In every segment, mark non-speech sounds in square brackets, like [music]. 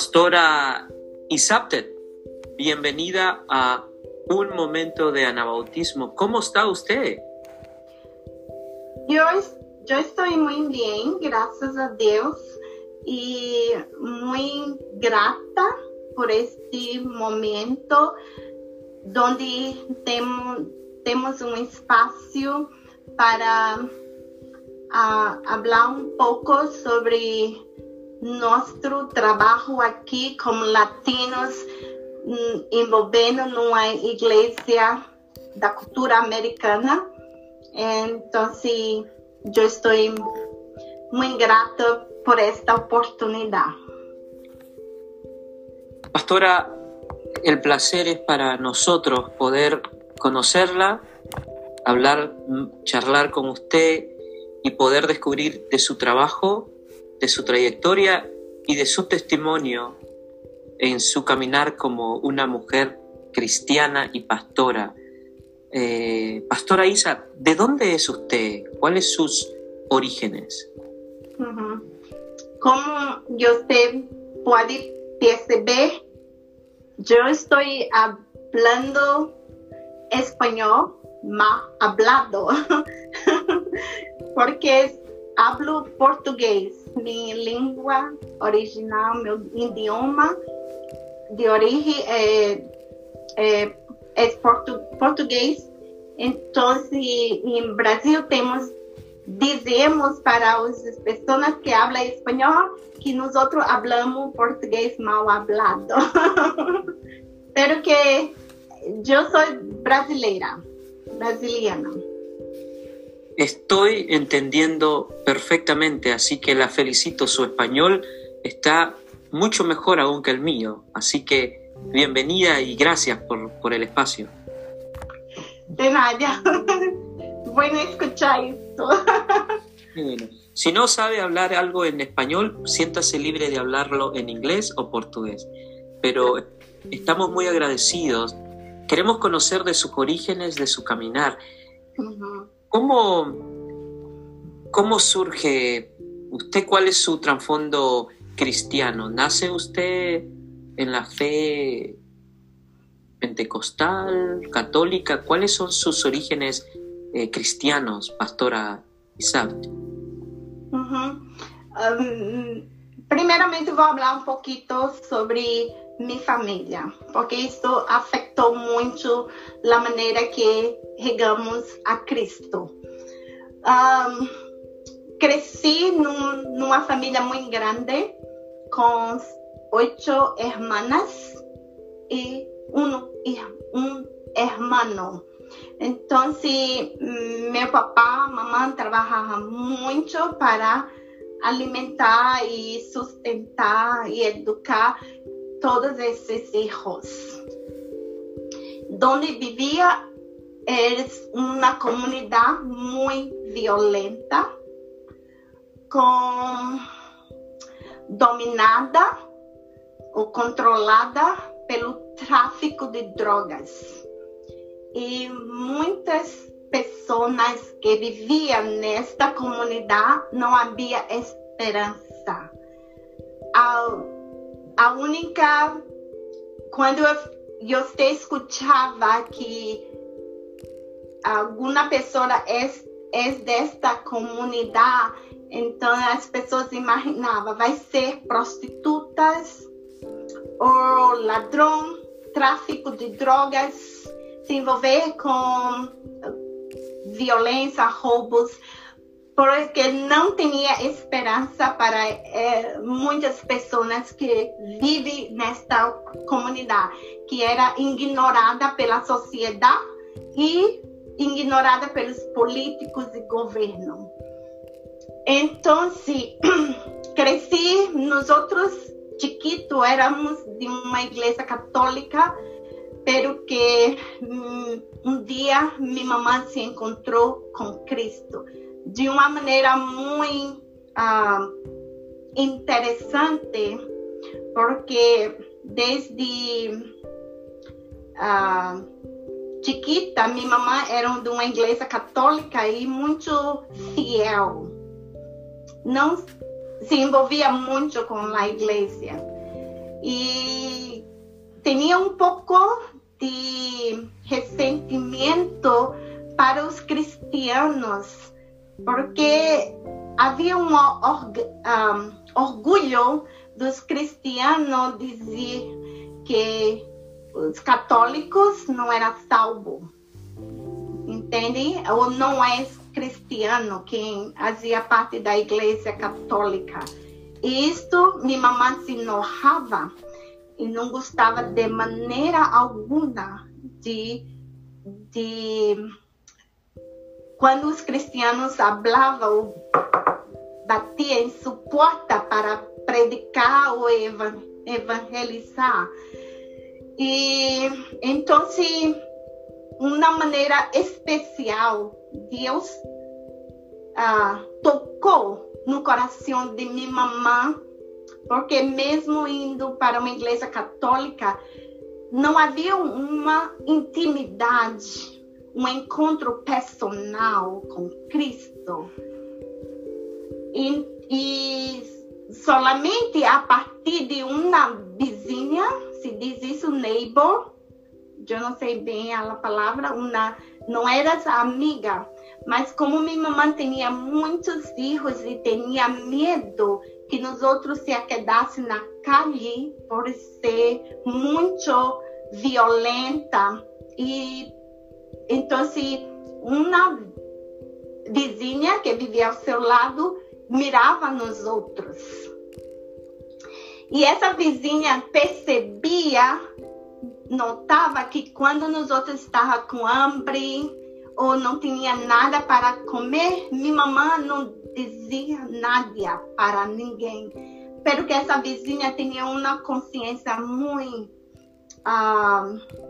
Pastora Isaptet, bienvenida a un momento de anabautismo. ¿Cómo está usted? Yo, estoy muy bien, gracias a Dios, y muy grata por este momento donde tem, temos um espaço para uh, falar um pouco sobre nosso trabalho aqui como latinos um, envolvendo numa igreja da cultura americana. Então, eu estou muito grata por esta oportunidade. Pastora, el placer es para nosotros poder conocerla, hablar, charlar con usted y poder descubrir de su trabajo, de su trayectoria y de su testimonio en su caminar como una mujer cristiana y pastora. Eh, pastora Isa, ¿de dónde es usted? ¿Cuáles sus orígenes? Como yo te puede perceber, yo estoy hablando español mal hablado, [laughs] porque hablo portugués, mi lengua original, mi idioma de origen eh, eh, es portu portugués. Entonces, en Brasil tenemos dizemos para as pessoas que falam espanhol que nós hablamos português mal hablado. [laughs] Pero que eu sou brasileira, brasiliana. Estoy entendiendo perfectamente, así que la felicito. Su español está mucho mejor aún que el mío, así que bienvenida y gracias por, por el espacio. De nada. [laughs] bueno escuchar esto. Si no sabe hablar algo en español, siéntase libre de hablarlo en inglés o portugués. Pero estamos muy agradecidos. Queremos conocer de sus orígenes, de su caminar. ¿Cómo, ¿Cómo surge usted? ¿Cuál es su trasfondo cristiano? ¿Nace usted en la fe pentecostal, católica? ¿Cuáles son sus orígenes eh, cristianos, pastora Isabel? Uhum. Um, primeiramente, vou falar um pouquinho sobre minha família, porque isso afetou muito a maneira que regamos a Cristo. Um, cresci num, numa família muito grande, com oito irmãs e um, um irmão. Então, meu papá, mamãe trabalhavam muito para alimentar e sustentar e educar todos esses filhos. Onde vivia eles uma comunidade muito violenta, com dominada ou controlada pelo tráfico de drogas e muitas pessoas que viviam nesta comunidade não havia esperança. A, a única quando eu, eu escutava que alguma pessoa é, é desta comunidade, então as pessoas imaginavam vai ser prostitutas ou ladrão, tráfico de drogas se envolver com violência, roubos, porque não tinha esperança para é, muitas pessoas que vivem nesta comunidade, que era ignorada pela sociedade e ignorada pelos políticos e governo. Então, [clears throat] cresci, nós outros chiquitos éramos de uma igreja católica pero que um, um dia minha mamãe se encontrou com Cristo de uma maneira muito uh, interessante, porque desde uh, chiquita, minha mamãe era de uma igreja católica e muito fiel. Não se envolvia muito com a igreja. e tinha um pouco de ressentimento para os cristianos, porque havia um, um orgulho dos cristianos dizer que os católicos não eram salvos, entende? Ou não é cristiano quem fazia parte da igreja católica. E isto minha mamãe se enojava e não gostava de maneira alguma de, de quando os cristianos falavam batia em sua porta para predicar ou evangelizar. E então, uma maneira especial, Deus ah, tocou no coração de minha mamãe, porque mesmo indo para uma igreja católica, não havia uma intimidade, um encontro personal com Cristo. E, e solamente a partir de uma vizinha, se diz isso, neighbor, eu não sei bem a palavra, uma, não era amiga, mas como minha mamãe tinha muitos filhos e tinha medo que nós outros se quedassem na calle por ser muito violenta e então se uma vizinha que vivia ao seu lado mirava nos outros. E essa vizinha percebia, notava que quando nós outros estávamos com hambre ou não tinha nada para comer, minha mamãe não dizia nada para ninguém. Porque essa vizinha tinha uma consciência muito. Uh,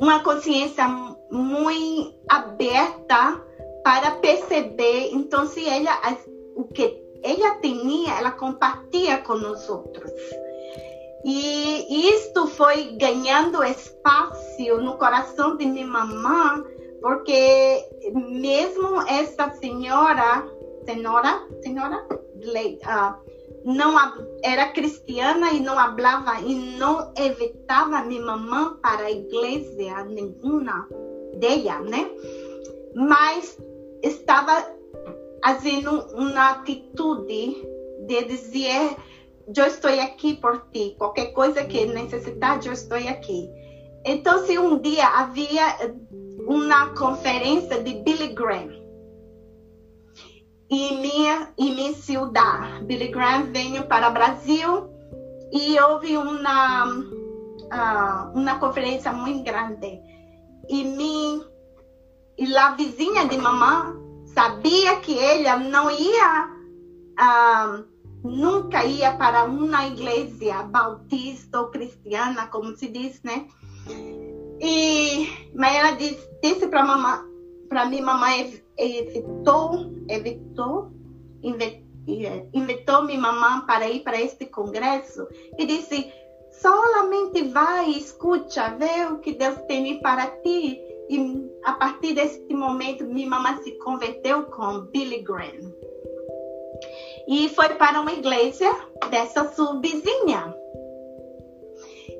uma consciência muito aberta para perceber. Então, se ela o que ela tinha, ela compartilha com os outros. E isto foi ganhando espaço no coração de minha mamãe, porque mesmo essa senhora, senhora, senhora, uh, não era cristiana e não falava e não evitava minha mamãe para a igreja nenhuma dela, né? Mas estava fazendo uma atitude de dizer eu estou aqui por ti, qualquer coisa que necessitar, eu estou aqui. Então, se um dia havia uma conferência de Billy Graham em minha, em minha cidade, Billy Graham veio para o Brasil e houve uma, uh, uma conferência muito grande. E, minha, e a vizinha de mamãe sabia que ele não ia, ah, nunca ia para uma igreja bautista ou cristiana, como se diz, né? E, mas ela disse, disse para mamãe, para mim, mamãe evitou, evitou, invitou minha mamãe para ir para este congresso e disse, solamente vai, escuta, vê o que Deus tem para ti e a partir desse momento, minha mamãe se converteu com Billy Graham. E foi para uma igreja dessa sua vizinha.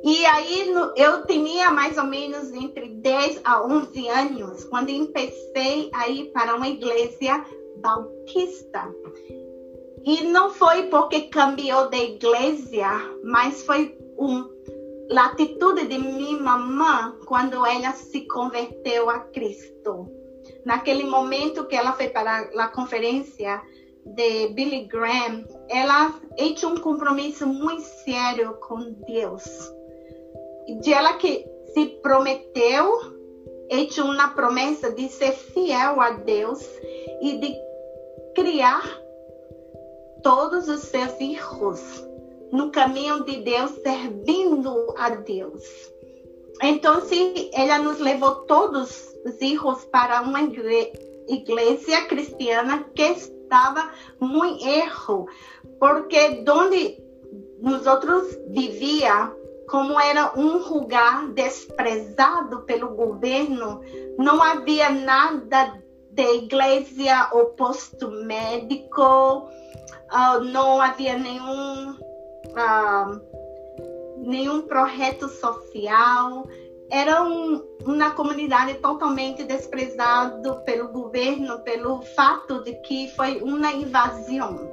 E aí eu tinha mais ou menos entre 10 a 11 anos quando empecei a ir para uma igreja bautista. E não foi porque cambiou de igreja, mas foi um a atitude de minha mamã quando ela se converteu a Cristo. Naquele momento que ela foi para a conferência de Billy Graham, ela fez um compromisso muito sério com Deus. De ela que se prometeu, fez uma promessa de ser fiel a Deus e de criar todos os seus filhos no caminho de Deus, servindo a Deus. Então, ela nos levou todos os filhos para uma igreja cristiana que estava muito erro, porque onde nós outros vivia, como era um lugar desprezado pelo governo, não havia nada de igreja ou posto médico, uh, não havia nenhum nenhum projeto social. Era um, uma comunidade totalmente desprezada pelo governo, pelo fato de que foi uma invasão.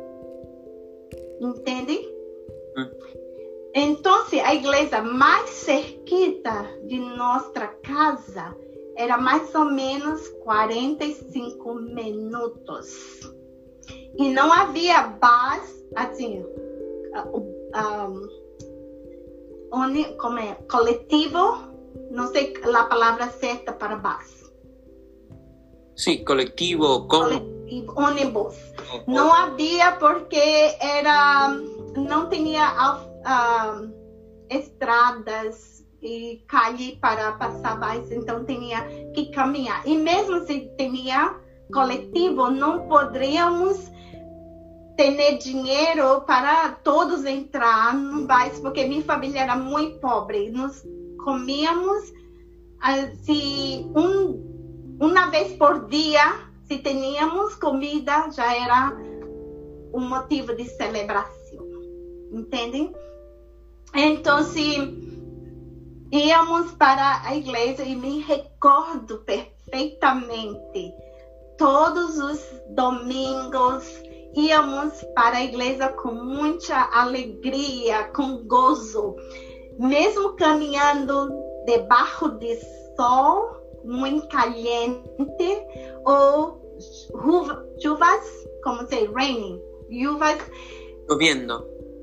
Entende? Hum. Então, a igreja mais cerquita de nossa casa era mais ou menos 45 minutos. E não havia base, assim, um, como é, coletivo, não sei a palavra certa para base. Sim, coletivo, como? Coletivo, ônibus. Não havia porque era, não tinha uh, estradas e calle para passar mais, então tinha que caminhar. E mesmo se tinha coletivo, não poderíamos ter dinheiro para todos entrar no bairro, porque minha família era muito pobre. Nós comíamos assim, um, uma vez por dia, se tínhamos comida, já era um motivo de celebração. Entendem? Então, íamos para a igreja e me recordo perfeitamente todos os domingos íamos para a igreja com muita alegria, com gozo, mesmo caminhando debaixo de sol muito caliente ou chuvas, como se raining, chuvas.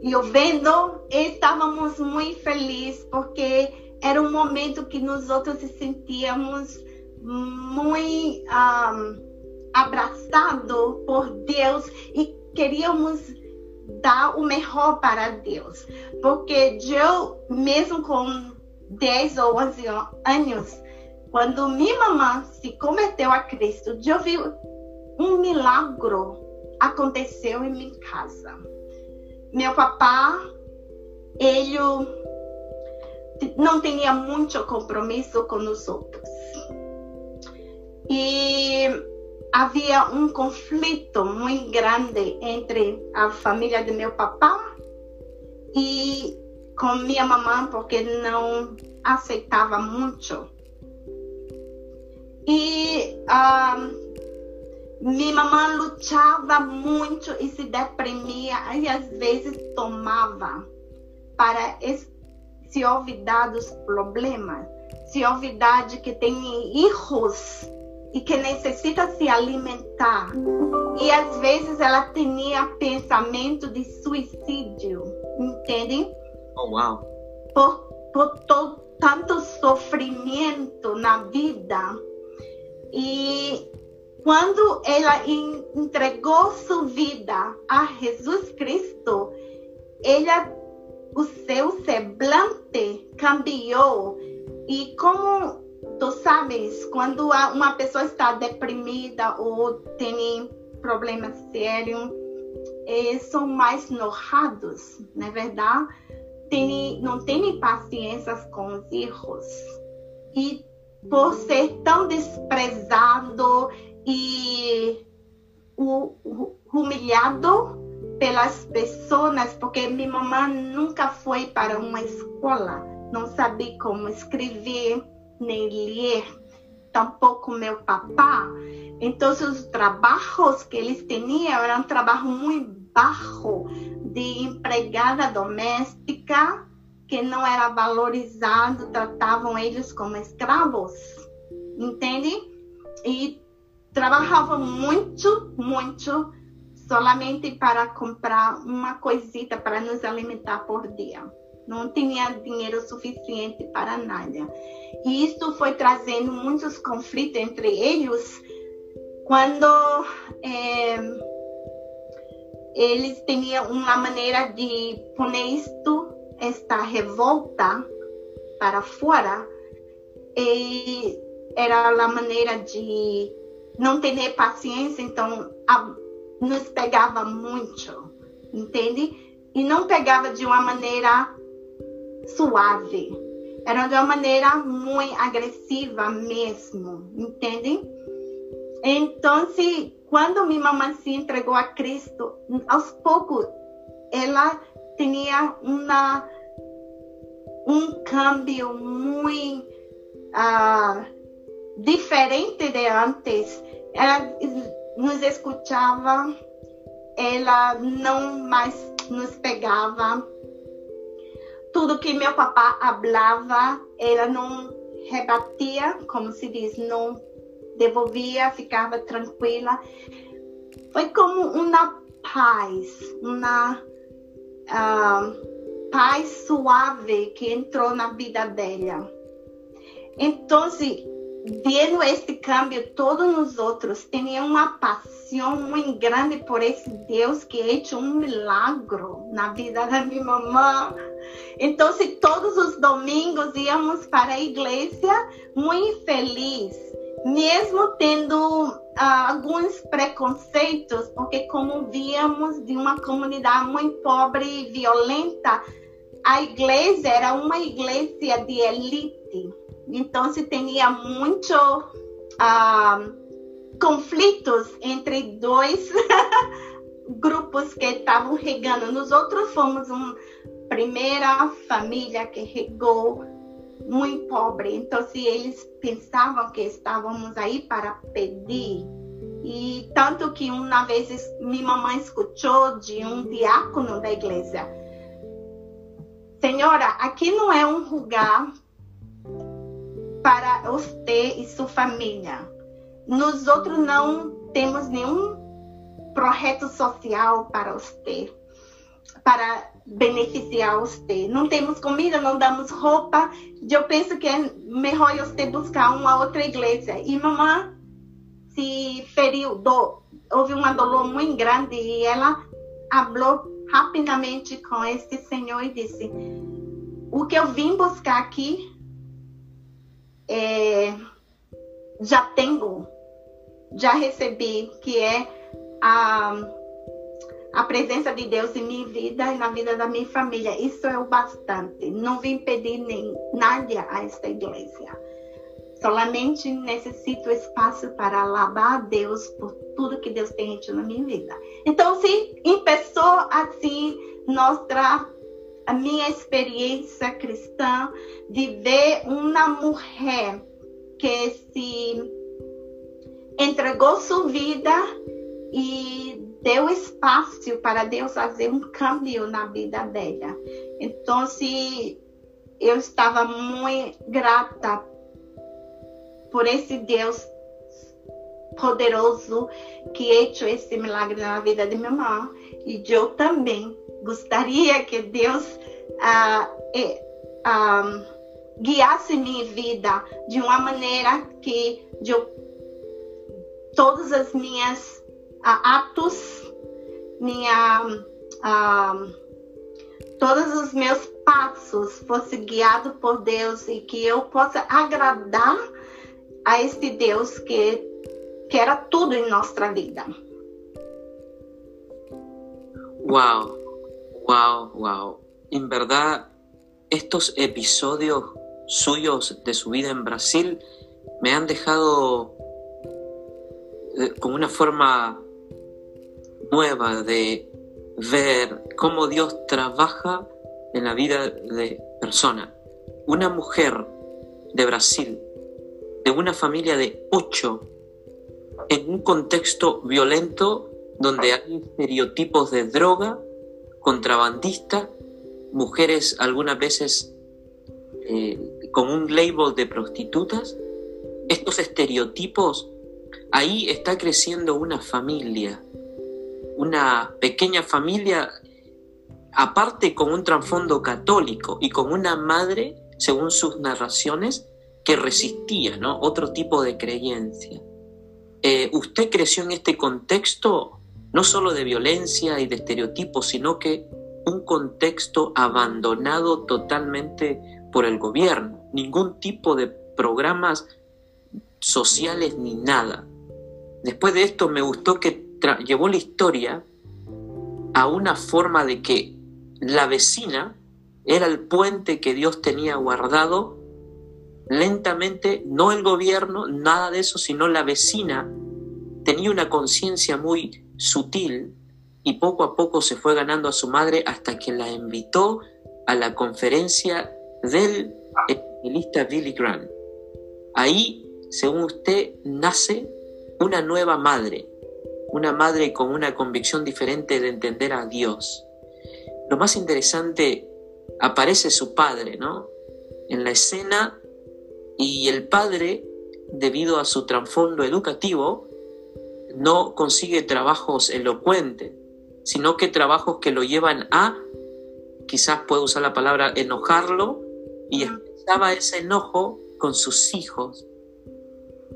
Chovendo, estávamos muito felizes porque era um momento que nós outros se sentíamos muito um, abraçado por Deus e queríamos dar o melhor para Deus. Porque eu, mesmo com 10 ou 11 anos, quando minha mamãe se converteu a Cristo, eu vi um milagre aconteceu em minha casa. Meu papá, ele não tinha muito compromisso com os outros. E havia um conflito muito grande entre a família de meu papá e com minha mamãe, porque não aceitava muito. E uh, minha mamãe lutava muito e se deprimia e às vezes tomava para se olvidar dos problemas, se olvidar de que tem filhos e que necessita se alimentar. E às vezes ela tinha pensamento de suicídio, entendem? Oh, wow. Por, por todo, tanto sofrimento na vida. E quando ela entregou sua vida a Jesus Cristo, ela, o seu semblante cambiou. E como tu sabes, quando uma pessoa está deprimida ou tem problemas sérios, são mais enojados, não é verdade? Tem, não tem paciência com os filhos. E por ser tão desprezado e humilhado pelas pessoas, porque minha mamãe nunca foi para uma escola, não sabia como escrever, nem ler, tampouco meu papá. Então, os trabalhos que eles tinham eram um trabalho muito baixo de empregada doméstica, que não era valorizado, tratavam eles como escravos, entende? E trabalhavam muito, muito, solamente para comprar uma coisita para nos alimentar por dia não tinha dinheiro suficiente para nada. E isso foi trazendo muitos conflitos entre eles quando é, eles tinham uma maneira de pôr isto, esta revolta para fora, e era a maneira de não ter paciência, então a, nos pegava muito, entende? E não pegava de uma maneira suave. Era de uma maneira muito agressiva mesmo, entendem? Então, se, quando minha mamãe se entregou a Cristo, aos poucos ela tinha uma um câmbio muito uh, diferente de antes. Ela nos escutava, ela não mais nos pegava. Tudo que meu papá falava, ela não rebatia, como se diz, não devolvia, ficava tranquila. Foi como uma paz, uma uh, paz suave que entrou na vida dela. Então, vendo este câmbio, todos nós outros tinham uma paixão muito grande por esse Deus que hecho um milagre na vida da minha mamãe. Então, todos os domingos íamos para a igreja muito feliz, mesmo tendo uh, alguns preconceitos, porque como víamos de uma comunidade muito pobre e violenta, a igreja era uma igreja de elite. Então, se tinha uh, conflitos entre dois [laughs] grupos que estavam regando. Nós outros fomos uma primeira família que regou muito pobre. Então, se eles pensavam que estávamos aí para pedir, e tanto que uma vez minha mamãe escutou de um diácono da igreja: Senhora, aqui não é um lugar para você e sua família. Nós outros não temos nenhum projeto social para você, para beneficiar você. Não temos comida, não damos roupa. Eu penso que é melhor você buscar uma outra igreja. E mamãe se feriu, do, houve uma dor muito grande e ela falou rapidamente com esse senhor e disse: O que eu vim buscar aqui é, já tenho, já recebi, que é a, a presença de Deus em minha vida e na vida da minha família. Isso é o bastante. Não vim pedir nem nada a esta igreja. Solamente necessito espaço para alabar a Deus por tudo que Deus tem feito na minha vida. Então, se começou assim, nossa a minha experiência cristã de ver uma mulher que se entregou sua vida e deu espaço para Deus fazer um câmbio na vida dela. Então, se eu estava muito grata por esse Deus poderoso que fez esse milagre na vida de minha mãe e eu também gostaria que Deus uh, uh, guiasse minha vida de uma maneira que eu, todas as minhas uh, atos, minha, todos os meus passos fossem guiados por Deus e que eu possa agradar a esse Deus que quer tudo em nossa vida. Wow, wow, wow. En verdad, estos episodios suyos de su vida en Brasil me han dejado eh, con una forma nueva de ver cómo Dios trabaja en la vida de persona. Una mujer de Brasil, de una familia de ocho, en un contexto violento donde hay estereotipos de droga, contrabandista, mujeres algunas veces eh, con un label de prostitutas, estos estereotipos, ahí está creciendo una familia, una pequeña familia, aparte con un trasfondo católico y con una madre, según sus narraciones, que resistía, ¿no? Otro tipo de creencia. Eh, ¿Usted creció en este contexto no solo de violencia y de estereotipos, sino que un contexto abandonado totalmente por el gobierno, ningún tipo de programas sociales ni nada. Después de esto me gustó que llevó la historia a una forma de que la vecina era el puente que Dios tenía guardado lentamente, no el gobierno, nada de eso, sino la vecina tenía una conciencia muy sutil y poco a poco se fue ganando a su madre hasta que la invitó a la conferencia del evangelista Billy Graham. Ahí, según usted, nace una nueva madre, una madre con una convicción diferente de entender a Dios. Lo más interesante, aparece su padre, ¿no? En la escena y el padre, debido a su trasfondo educativo, no consigue trabajos elocuentes, sino que trabajos que lo llevan a, quizás puedo usar la palabra, enojarlo y expresaba ese enojo con sus hijos.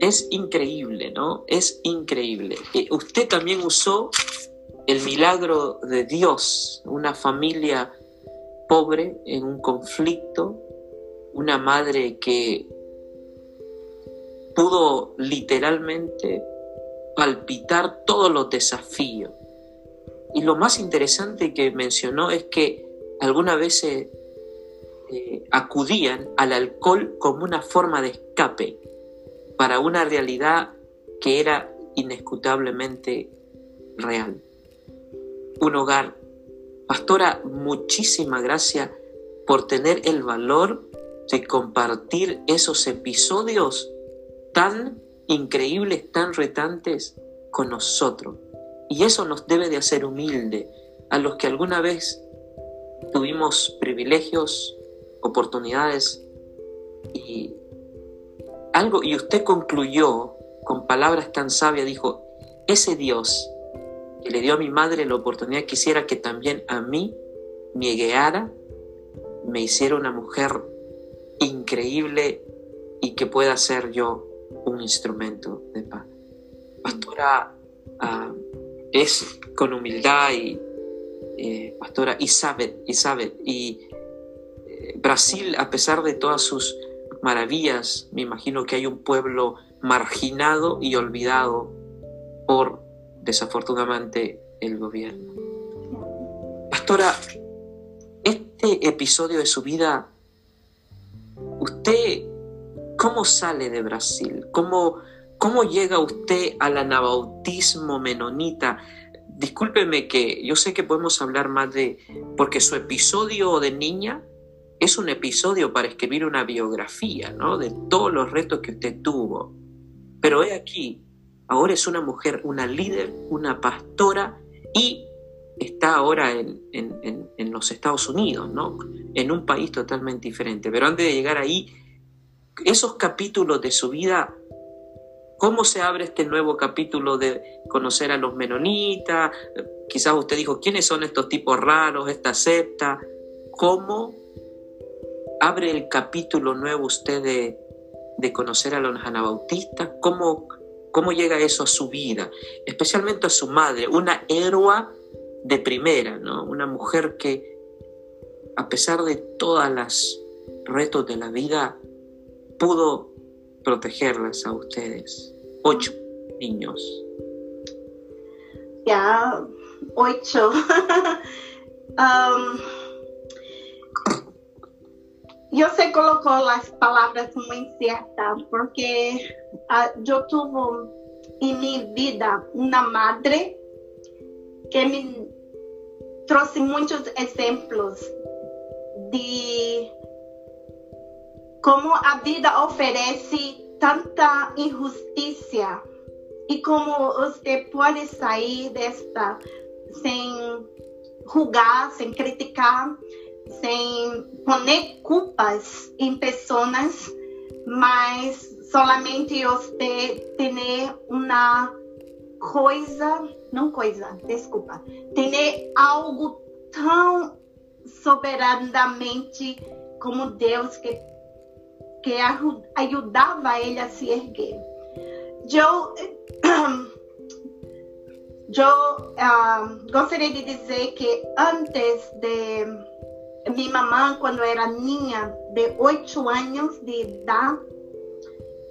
Es increíble, ¿no? Es increíble. Eh, usted también usó el milagro de Dios, una familia pobre en un conflicto, una madre que pudo literalmente palpitar todos los desafíos. Y lo más interesante que mencionó es que algunas veces eh, acudían al alcohol como una forma de escape para una realidad que era inescutablemente real. Un hogar. Pastora, muchísimas gracias por tener el valor de compartir esos episodios tan increíbles, tan retantes con nosotros. Y eso nos debe de hacer humilde a los que alguna vez tuvimos privilegios, oportunidades y algo, y usted concluyó con palabras tan sabias, dijo, ese Dios que le dio a mi madre la oportunidad, quisiera que también a mí me guiara, me hiciera una mujer increíble y que pueda ser yo un instrumento de paz. Pastora ah, es con humildad y eh, pastora Isabel, Isabel y eh, Brasil, a pesar de todas sus maravillas, me imagino que hay un pueblo marginado y olvidado por desafortunadamente el gobierno. Pastora, este episodio de su vida, ¿usted cómo sale de Brasil? ¿Cómo, cómo llega usted al anabautismo menonita? Discúlpeme que yo sé que podemos hablar más de, porque su episodio de niña es un episodio para escribir una biografía, ¿no? De todos los retos que usted tuvo. Pero he aquí, ahora es una mujer, una líder, una pastora y está ahora en, en, los Estados Unidos, ¿no? En un país totalmente diferente. Pero antes de llegar ahí, esos capítulos de su vida, ¿cómo se abre este nuevo capítulo de conocer a los menonitas? Quizás usted dijo, ¿quiénes son estos tipos raros, esta secta? ¿Cómo abre el capítulo nuevo usted de, conocer a los anabautistas? ¿Cómo, ¿Cómo llega eso a su vida? Especialmente a su madre, una héroa de primera, ¿no? Una mujer que, a pesar de todas las retos de la vida, pudo protegerlas a ustedes. Ocho niños. Ya, ocho. [laughs] um, eu se colocou as palavras muito certas, porque uh, eu tive em minha vida uma madre que me trouxe muitos exemplos de como a vida oferece tanta injustiça e como você pode sair desta sem julgar, sem criticar, sem poner culpas em pessoas, mas solamente você ter uma coisa, não coisa, desculpa, ter algo tão soberanamente como Deus que, que ajudava ele a se erguer. Eu, eu uh, gostaria de dizer que antes de minha mamãe, quando era minha, de oito anos de idade,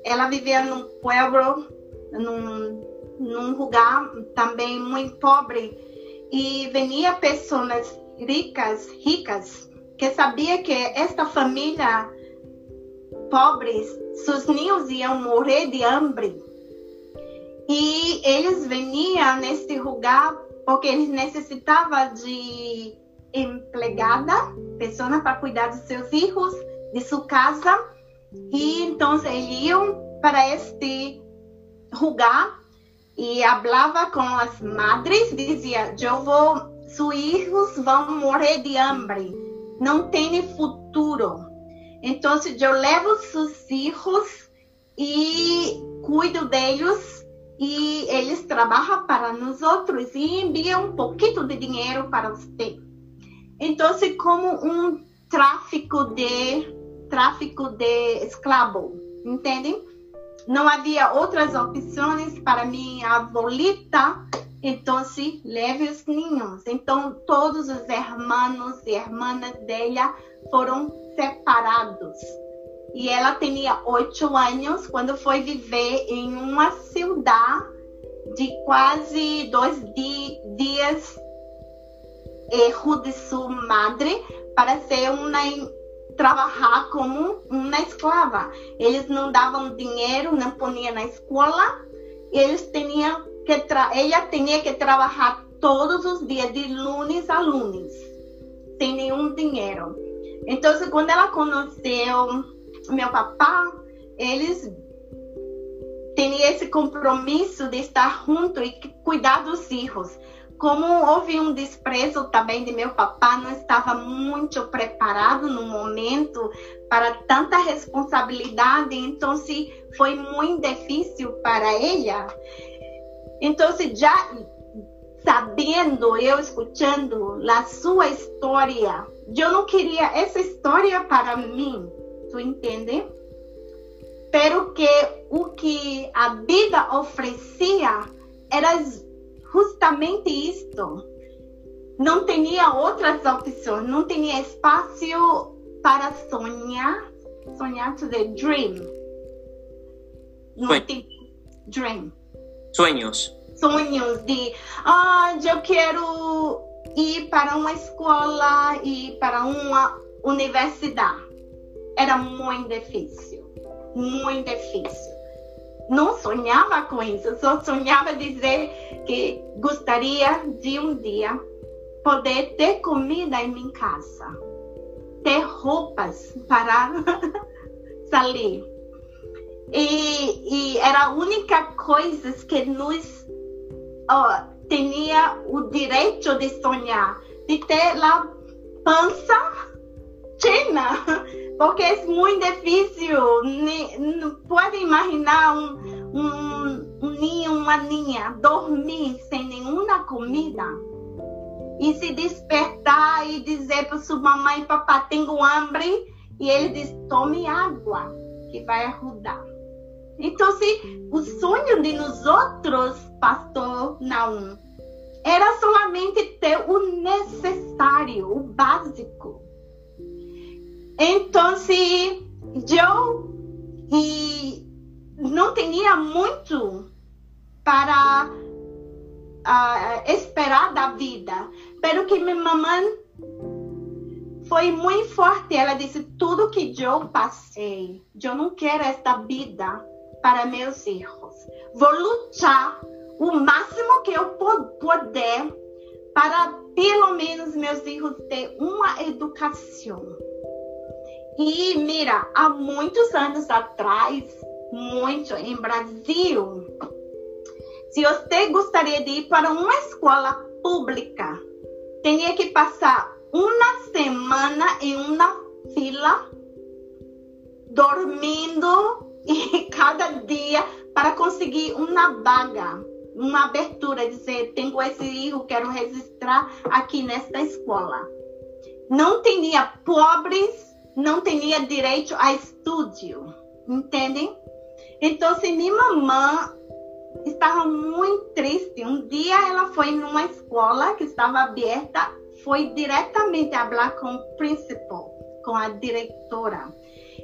ela vivia num pueblo, num, num lugar também muito pobre, e venia pessoas ricas, ricas, que sabia que esta família pobres, seus ninhos iam morrer de hambre. E eles veniam neste lugar porque eles necessitavam de empregada, pessoa para cuidar dos seus filhos de sua casa e então eles iam para este lugar e falava com as madres, dizia: Eu vou, seus filhos vão morrer de hambre, não tem futuro. Então eu levo seus filhos e cuido deles e eles trabalham para nós outros e enviam um pouquinho de dinheiro para você. Então, como um tráfico de tráfico de escravo, entendem? Não havia outras opções para minha abuelita, então se leve os ninhos. Então todos os irmãos e irmãs dela foram separados. E ela tinha oito anos quando foi viver em uma cidade de quase dois di dias erro de sua madre para ser uma trabalhar como uma escrava. Eles não davam dinheiro, não poniam na escola, eles tinham que ela tinha que trabalhar todos os dias, de lunes a lunes, sem nenhum dinheiro. Então, quando ela conheceu meu papá, eles tinham esse compromisso de estar junto e cuidar dos filhos como houve um desprezo também de meu papá, não estava muito preparado no momento para tanta responsabilidade, então se foi muito difícil para ela. Então, se já sabendo, eu escutando a sua história, eu não queria essa história para mim, tu entende? Pero que o que a vida oferecia era justamente isto. Não tinha outras opções, não tinha espaço para sonhar, sonhar to the dream. Não tinha dream. Sonhos. Sonhos de, ah, eu quero ir para uma escola e para uma universidade. Era muito difícil, muito difícil não sonhava com isso, só sonhava dizer que gostaria de um dia poder ter comida em minha casa, ter roupas para [laughs] sair. E, e, era a única coisa que nos oh, tinha o direito de sonhar, de ter lá pança cheia [laughs] porque é muito difícil. Não pode imaginar um, um, um ninho, uma ninha dormir sem nenhuma comida e se despertar e dizer para sua mamãe e papai, tenho hambre, e ele diz, tome água, que vai ajudar. Então, se o sonho de nós outros, pastor Naum, era somente ter o necessário, o básico. Então, eu e não tinha muito para uh, esperar da vida, pero que minha mamãe foi muito forte. Ela disse: tudo que eu passei, eu não quero esta vida para meus filhos. Vou lutar o máximo que eu puder para pelo menos meus filhos ter uma educação. E mira, há muitos anos atrás, muito em Brasil, se você gostaria de ir para uma escola pública, tinha que passar uma semana em uma fila, dormindo cada dia para conseguir uma vaga, uma abertura, dizer, tenho esse erro, quero registrar aqui nesta escola. Não tinha pobres não tinha direito a estúdio, entendem? Então, se minha mamãe estava muito triste, um dia ela foi numa escola que estava aberta, foi diretamente falar com o principal, com a diretora.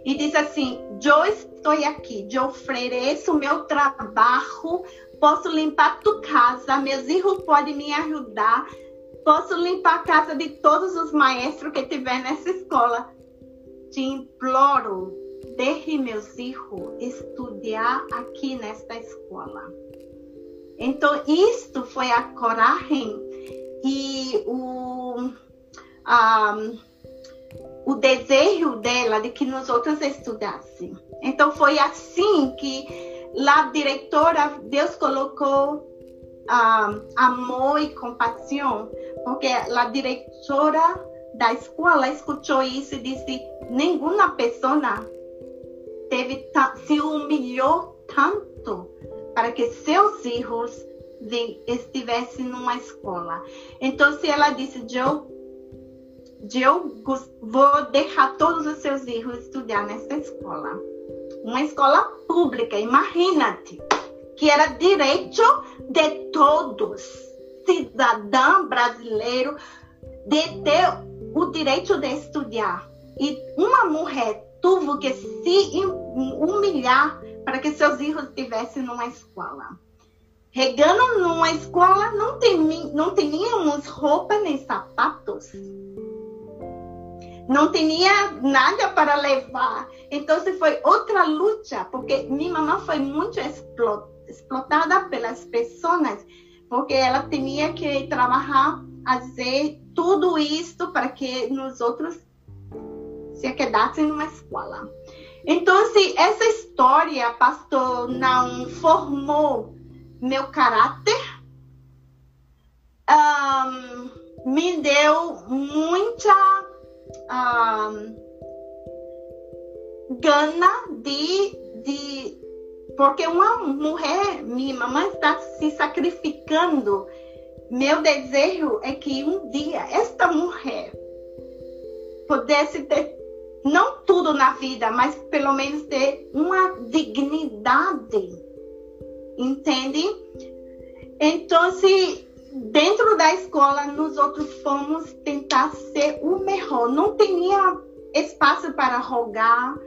E disse assim: Eu estou aqui, eu ofereço meu trabalho, posso limpar tua casa, meus filhos podem me ajudar, posso limpar a casa de todos os maestros que tiver nessa escola te imploro, deixe meus filhos estudar aqui nesta escola. Então, isto foi a coragem e o, a, o desejo dela de que nós outros estudássemos. Então foi assim que a diretora, Deus colocou uh, amor e compaixão, porque a diretora da escola escutou isso e disse: nenhuma pessoa teve se humilhou tanto para que seus filhos estivessem numa escola. Então, se ela disse: eu, eu vou deixar todos os seus filhos estudar nessa escola uma escola pública, imagina-te, que era direito de todos, cidadão brasileiro, de ter o direito de estudar. E uma mulher teve que se humilhar para que seus filhos estivessem numa escola. Regando numa escola, não, tem, não tínhamos roupa nem sapatos não tinha nada para levar. Então foi outra luta, porque minha mamãe foi muito explotada pelas pessoas, porque ela tinha que trabalhar, fazer tudo isso para que nós outros se quedassem numa escola. Então, essa história, pastor, não formou meu caráter, um, me deu muita gana de, de. Porque uma mulher, minha mamãe está se sacrificando. Meu desejo é que um dia esta mulher pudesse ter, não tudo na vida, mas pelo menos ter uma dignidade. Entende? Então, se dentro da escola, nós outros fomos tentar ser o melhor. Não tinha espaço para rogar,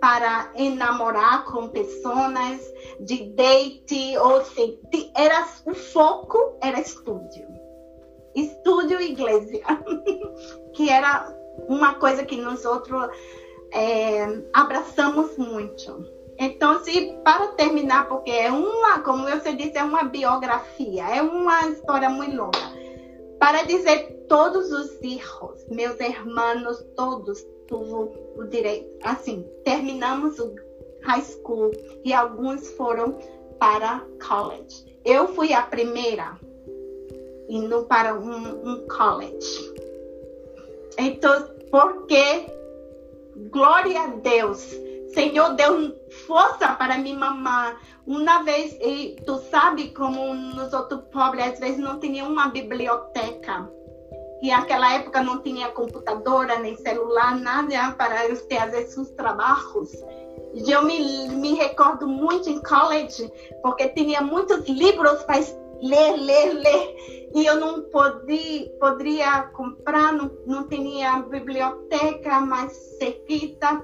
para enamorar com pessoas de date ou se era o foco era estúdio, estúdio e igreja, [laughs] que era uma coisa que nós outros é, abraçamos muito. Então, se para terminar, porque é uma, como você disse, é uma biografia, é uma história muito longa. Para dizer todos os filhos, meus irmãos, todos, tuvo o direito. Assim, terminamos o high school e alguns foram para college. Eu fui a primeira indo para um, um college. Então, porque glória a Deus Senhor deu força para minha mamãe. Uma vez, e tu sabe como nos outros pobres às vezes não tinha uma biblioteca. E naquela época não tinha computadora, nem celular, nada para eu fazer seus trabalhos. Eu me, me recordo muito em college, porque tinha muitos livros para ler, ler, ler. E eu não podia, poderia comprar, não, não tinha biblioteca mais cerquita.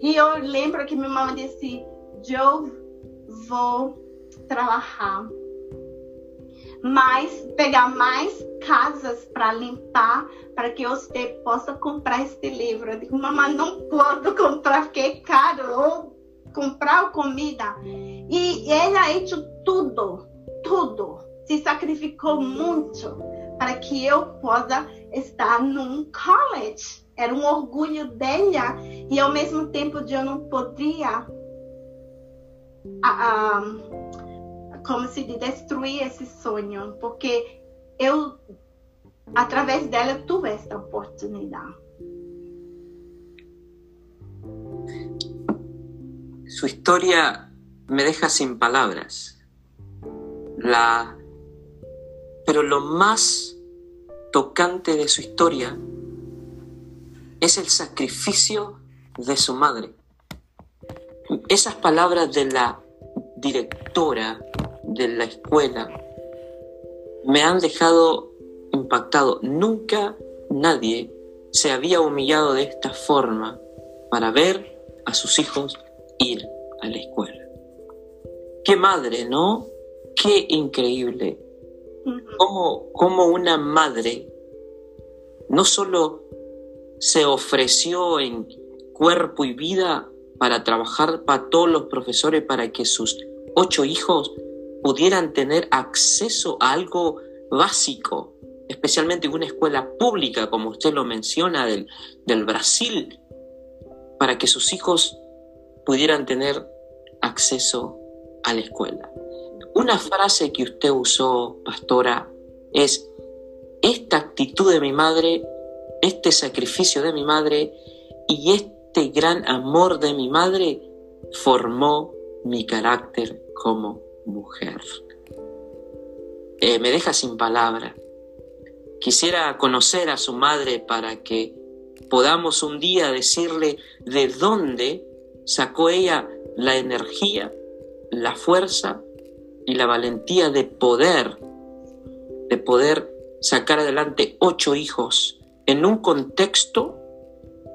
E eu lembro que minha mãe disse: Eu vou trabalhar, mas pegar mais casas para limpar, para que você possa comprar este livro. Eu digo: Mamãe, não posso comprar porque é caro, ou comprar comida. E ela fez tudo, tudo, se sacrificou muito para que eu possa estar num college era um orgulho dela e ao mesmo tempo eu não podia como se diz, destruir esse sonho, porque eu através dela tive esta oportunidade. Su historia me deja sin palabras. La pero lo más tocante de su historia es el sacrificio de su madre. Esas palabras de la directora de la escuela me han dejado impactado. Nunca nadie se había humillado de esta forma para ver a sus hijos ir a la escuela. Qué madre, ¿no? Qué increíble. Como, como una madre no solo se ofreció en cuerpo y vida para trabajar para todos los profesores para que sus ocho hijos pudieran tener acceso a algo básico, especialmente en una escuela pública, como usted lo menciona, del, del Brasil, para que sus hijos pudieran tener acceso a la escuela. Una frase que usted usó, pastora, es, esta actitud de mi madre, este sacrificio de mi madre y este gran amor de mi madre formó mi carácter como mujer. Eh, me deja sin palabra. Quisiera conocer a su madre para que podamos un día decirle de dónde sacó ella la energía, la fuerza y la valentía de poder, de poder sacar adelante ocho hijos en un contexto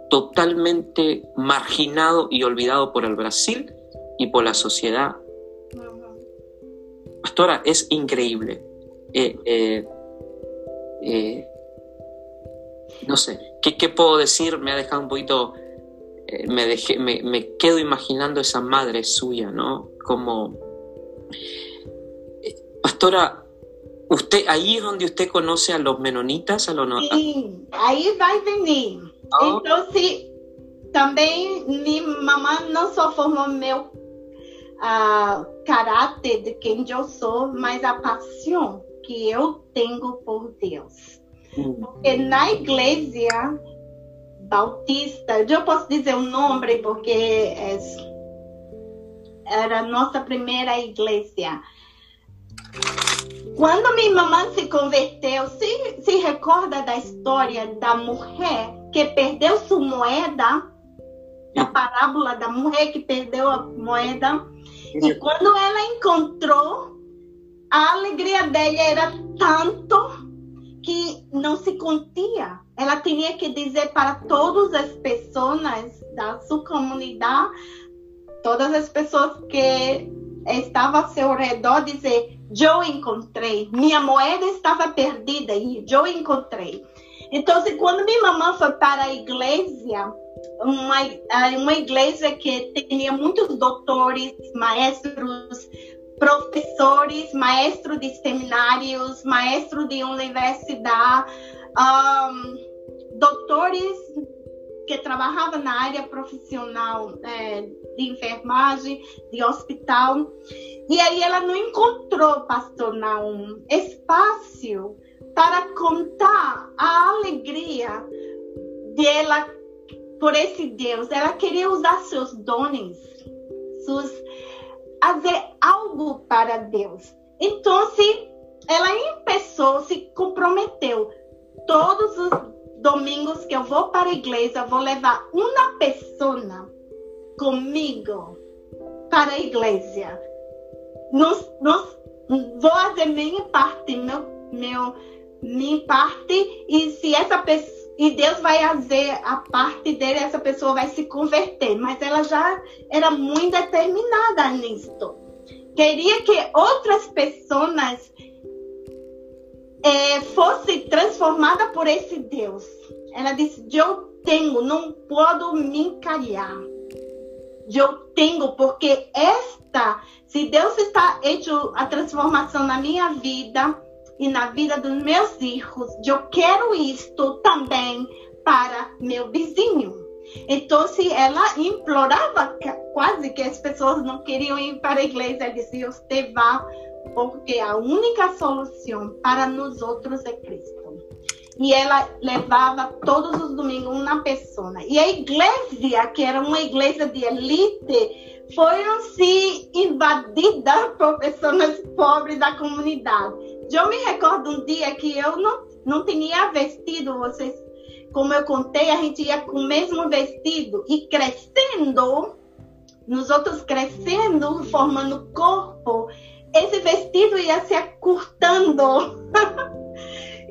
totalmente marginado y olvidado por el Brasil y por la sociedad. Pastora, es increíble. Eh, eh, eh, no sé, ¿qué, puedo decir? Me ha dejado un poquito, me, dejé, me, quedo imaginando esa madre suya, ¿no? Como, pastora, usted, ahí es donde usted conoce a los menonitas, a los Sí, ahí va a venir. Oh. Entonces, también mi mamá no solo formó mi uh, caráter de quem eu sou, mas a paixão que eu tenho por Deus. Porque na igreja bautista, eu posso dizer o nome porque é, era a nossa primeira igreja. Quando minha mamãe se converteu, se, se recorda da história da mulher que perdeu sua moeda, da parábola da mulher que perdeu a moeda, e quando ela encontrou, a alegria dela era tanto que não se contia. Ela tinha que dizer para todas as pessoas da sua comunidade, todas as pessoas que estavam ao seu redor, dizer: Eu encontrei, minha moeda estava perdida e eu encontrei. Então, quando minha mamãe foi para a igreja, uma, uma igreja que tinha muitos doutores, maestros, professores, maestro de seminários, maestro de universidade, um, doutores que trabalhavam na área profissional é, de enfermagem, de hospital. E aí ela não encontrou, pastor, não, espaço para contar a alegria dela por esse Deus. Ela queria usar seus dons, seus, fazer algo para Deus. Então, se ela começou, se comprometeu. Todos os domingos que eu vou para a igreja, vou levar uma pessoa comigo para a igreja. Nós, nós, vou fazer minha parte, meu, meu, minha parte, e se essa pessoa e Deus vai fazer a parte dele, essa pessoa vai se converter. Mas ela já era muito determinada nisso. Queria que outras pessoas é, fossem transformadas por esse Deus. Ela disse: Eu tenho, não posso me encalhar. Eu tenho, porque esta, se Deus está hecho a transformação na minha vida, e na vida dos meus filhos. Eu quero isto também para meu vizinho. Então, se ela implorava quase que as pessoas não queriam ir para a igreja, ela dizia: Você vá, porque a única solução para nós outros é Cristo. E ela levava todos os domingos uma pessoa. E a igreja, que era uma igreja de elite, foram se invadida por pessoas pobres da comunidade. Eu me recordo um dia que eu não, não tinha vestido, vocês, como eu contei, a gente ia com o mesmo vestido e crescendo, nos outros crescendo, formando corpo, esse vestido ia se acurtando [laughs]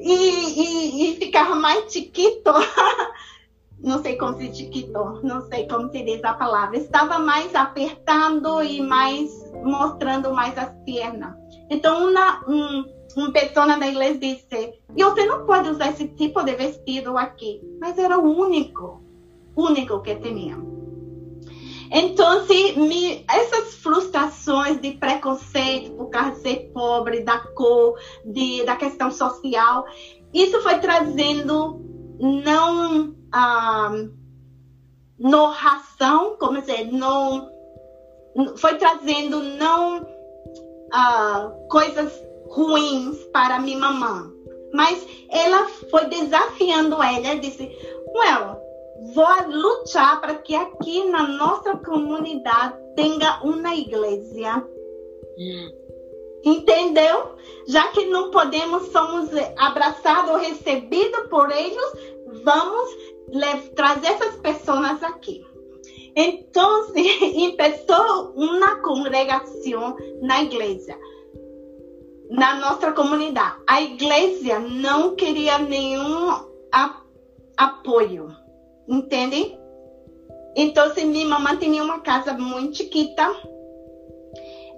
e, e, e ficava mais chiquito. [laughs] não sei como se chiquito, não sei como se diz a palavra, estava mais apertando e mais mostrando mais as pernas. Então, uma, um, uma pessoa da igreja disse: e você não pode usar esse tipo de vestido aqui. Mas era o único, único que tinha. Então, me, essas frustrações de preconceito por causa de ser pobre, da cor, de, da questão social, isso foi trazendo não ah, narração, como dizer, não foi trazendo não ah, coisas ruins para minha mamãe, mas ela foi desafiando ela, disse, well, vou lutar para que aqui na nossa comunidade tenha uma igreja. Hum. Entendeu? Já que não podemos, somos abraçados ou recebidos por eles, vamos trazer essas pessoas aqui. Então, começou [laughs] uma congregação na igreja, na nossa comunidade. A igreja não queria nenhum apoio, entende? Então, minha mamãe tinha uma casa muito chiquita.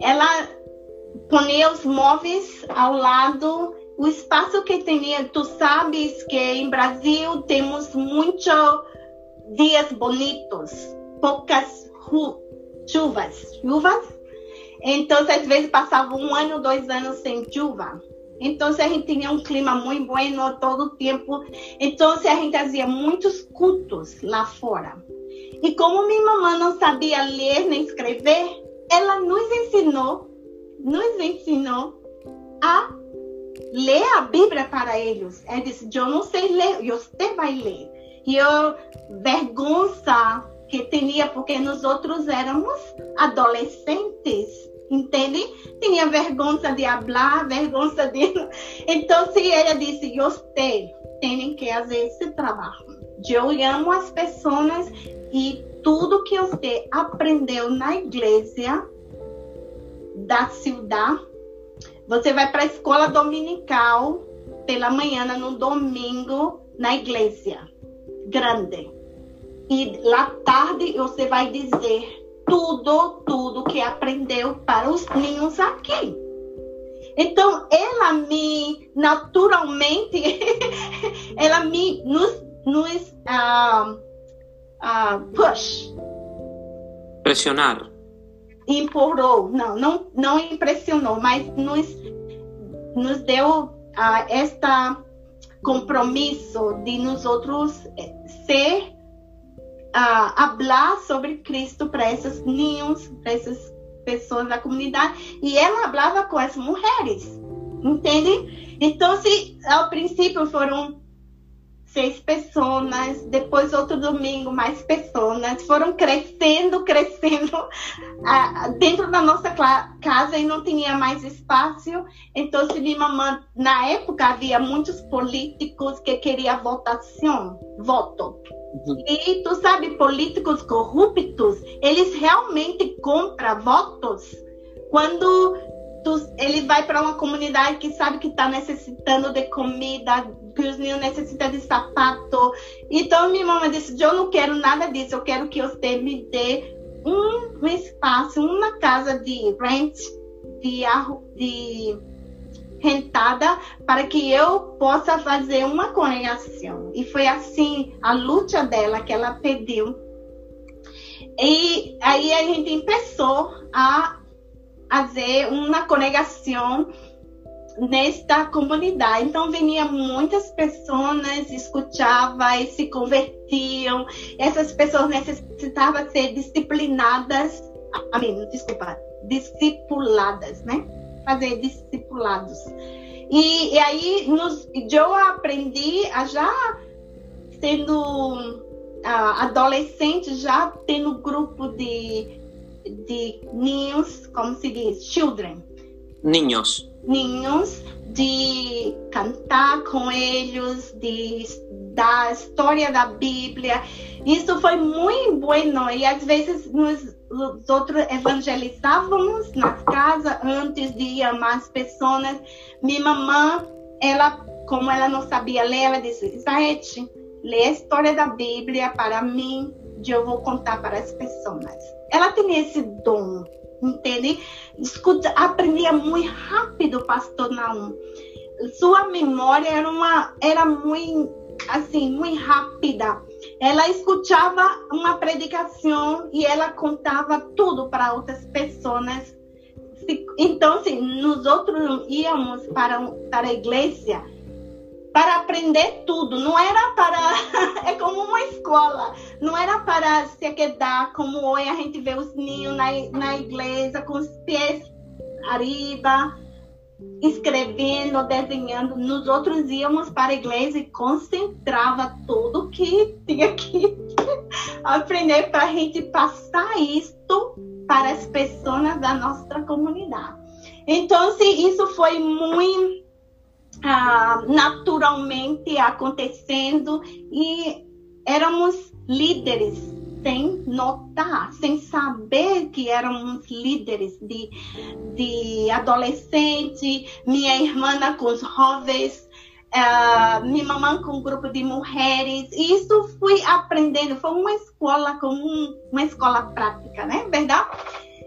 Ela ponia os móveis ao lado, o espaço que tinha. Tu sabes que em Brasil temos muitos dias bonitos, poucas chuvas, chuvas. Então, às vezes passava um ano, dois anos sem chuva. Então, a gente tinha um clima muito bom todo o tempo. Então, a gente fazia muitos cultos lá fora. E como minha mamãe não sabia ler nem escrever, ela nos ensinou nos ensinou a ler a Bíblia para eles. Ela disse: Eu não sei ler, você vai ler. E eu, vergonha que tinha, porque nós outros éramos adolescentes, entende? Tinha vergonha de falar, vergonha de. [laughs] Então, se ela disse: Você tem que fazer esse trabalho. Eu amo as pessoas e tudo que você aprendeu na igreja da cidade. Você vai para a escola dominical pela manhã, no domingo, na igreja grande. E lá tarde você vai dizer tudo, tudo que aprendeu para os ninhos aqui. Então, ela me, naturalmente, [laughs] ela me, nos, nos uh, uh, push. Pressionar empurrou, não, não, não impressionou, mas nos, nos deu uh, esta compromisso de nós outros eh, ser uh, falar sobre Cristo para esses ninhos, para essas pessoas da comunidade, e ela falava com as mulheres, entende? Então, se ao princípio foram seis pessoas, depois outro domingo mais pessoas, foram crescendo, [laughs] crescendo dentro da nossa casa e não tinha mais espaço. Então, se minha mamãe, na época havia muitos políticos que queriam votação, voto. E tu sabe, políticos corruptos, eles realmente compram votos quando tu, ele vai para uma comunidade que sabe que está necessitando de comida, que os meninos necessitam de sapato. Então minha mamãe disse: Eu não quero nada disso, eu quero que você me dê um, espaço, uma casa de rent, de, de rentada, para que eu possa fazer uma congregação. E foi assim a luta dela que ela pediu. E aí a gente começou a fazer uma congregação nesta comunidade. Então, vinha muitas pessoas, escutavam e se convertiam. Essas pessoas necessitavam ser disciplinadas, a mim, desculpa, discipuladas, né? Fazer discipulados. E, e aí, nos, eu aprendi a já sendo uh, adolescente, já tendo grupo de, de ninhos, como se diz, children. Ninhos ninhos de cantar com eles, de da história da Bíblia. Isso foi muito bueno e às vezes nós os outros evangelizávamos nas casas antes de ir a mais pessoas. Minha mamãe, ela, como ela não sabia ler, ela disse: Isaete, lê a história da Bíblia para mim, e eu vou contar para as pessoas. Ela tem esse dom entende? Escuta, aprendia muito rápido, pastor Naum. Sua memória era uma era muito assim, muito rápida. Ela escutava uma predicação e ela contava tudo para outras pessoas. Então, se nós outros íamos para, para a igreja, para aprender tudo, não era para. [laughs] é como uma escola, não era para se quedar como hoje a gente vê os ninhos na, na igreja com os pés arriba, escrevendo, desenhando. Nós outros íamos para a igreja e concentrava tudo que tinha que [laughs] aprender para a gente passar isto para as pessoas da nossa comunidade. Então, isso foi muito ah, naturalmente acontecendo e éramos líderes sem notar, sem saber que éramos líderes de, de adolescente, minha irmã com os jovens, uh, minha mamãe com um grupo de mulheres. E isso fui aprendendo, foi uma escola como uma escola prática, né? Verdade?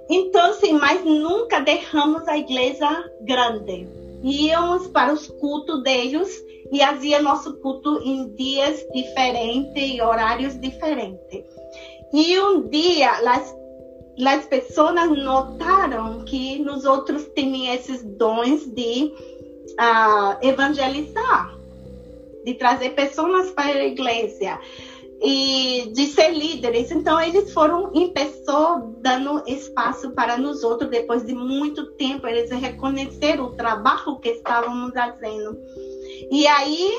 Então, sim, mas nunca deixamos a igreja grande. Íamos para os cultos deles e fazia nosso culto em dias diferentes e horários diferentes. E um dia, as, as pessoas notaram que nós outros tínhamos esses dons de uh, evangelizar, de trazer pessoas para a igreja e de ser líderes. Então, eles foram em pessoa dando espaço para nós outros. Depois de muito tempo, eles reconheceram o trabalho que estávamos fazendo. E aí,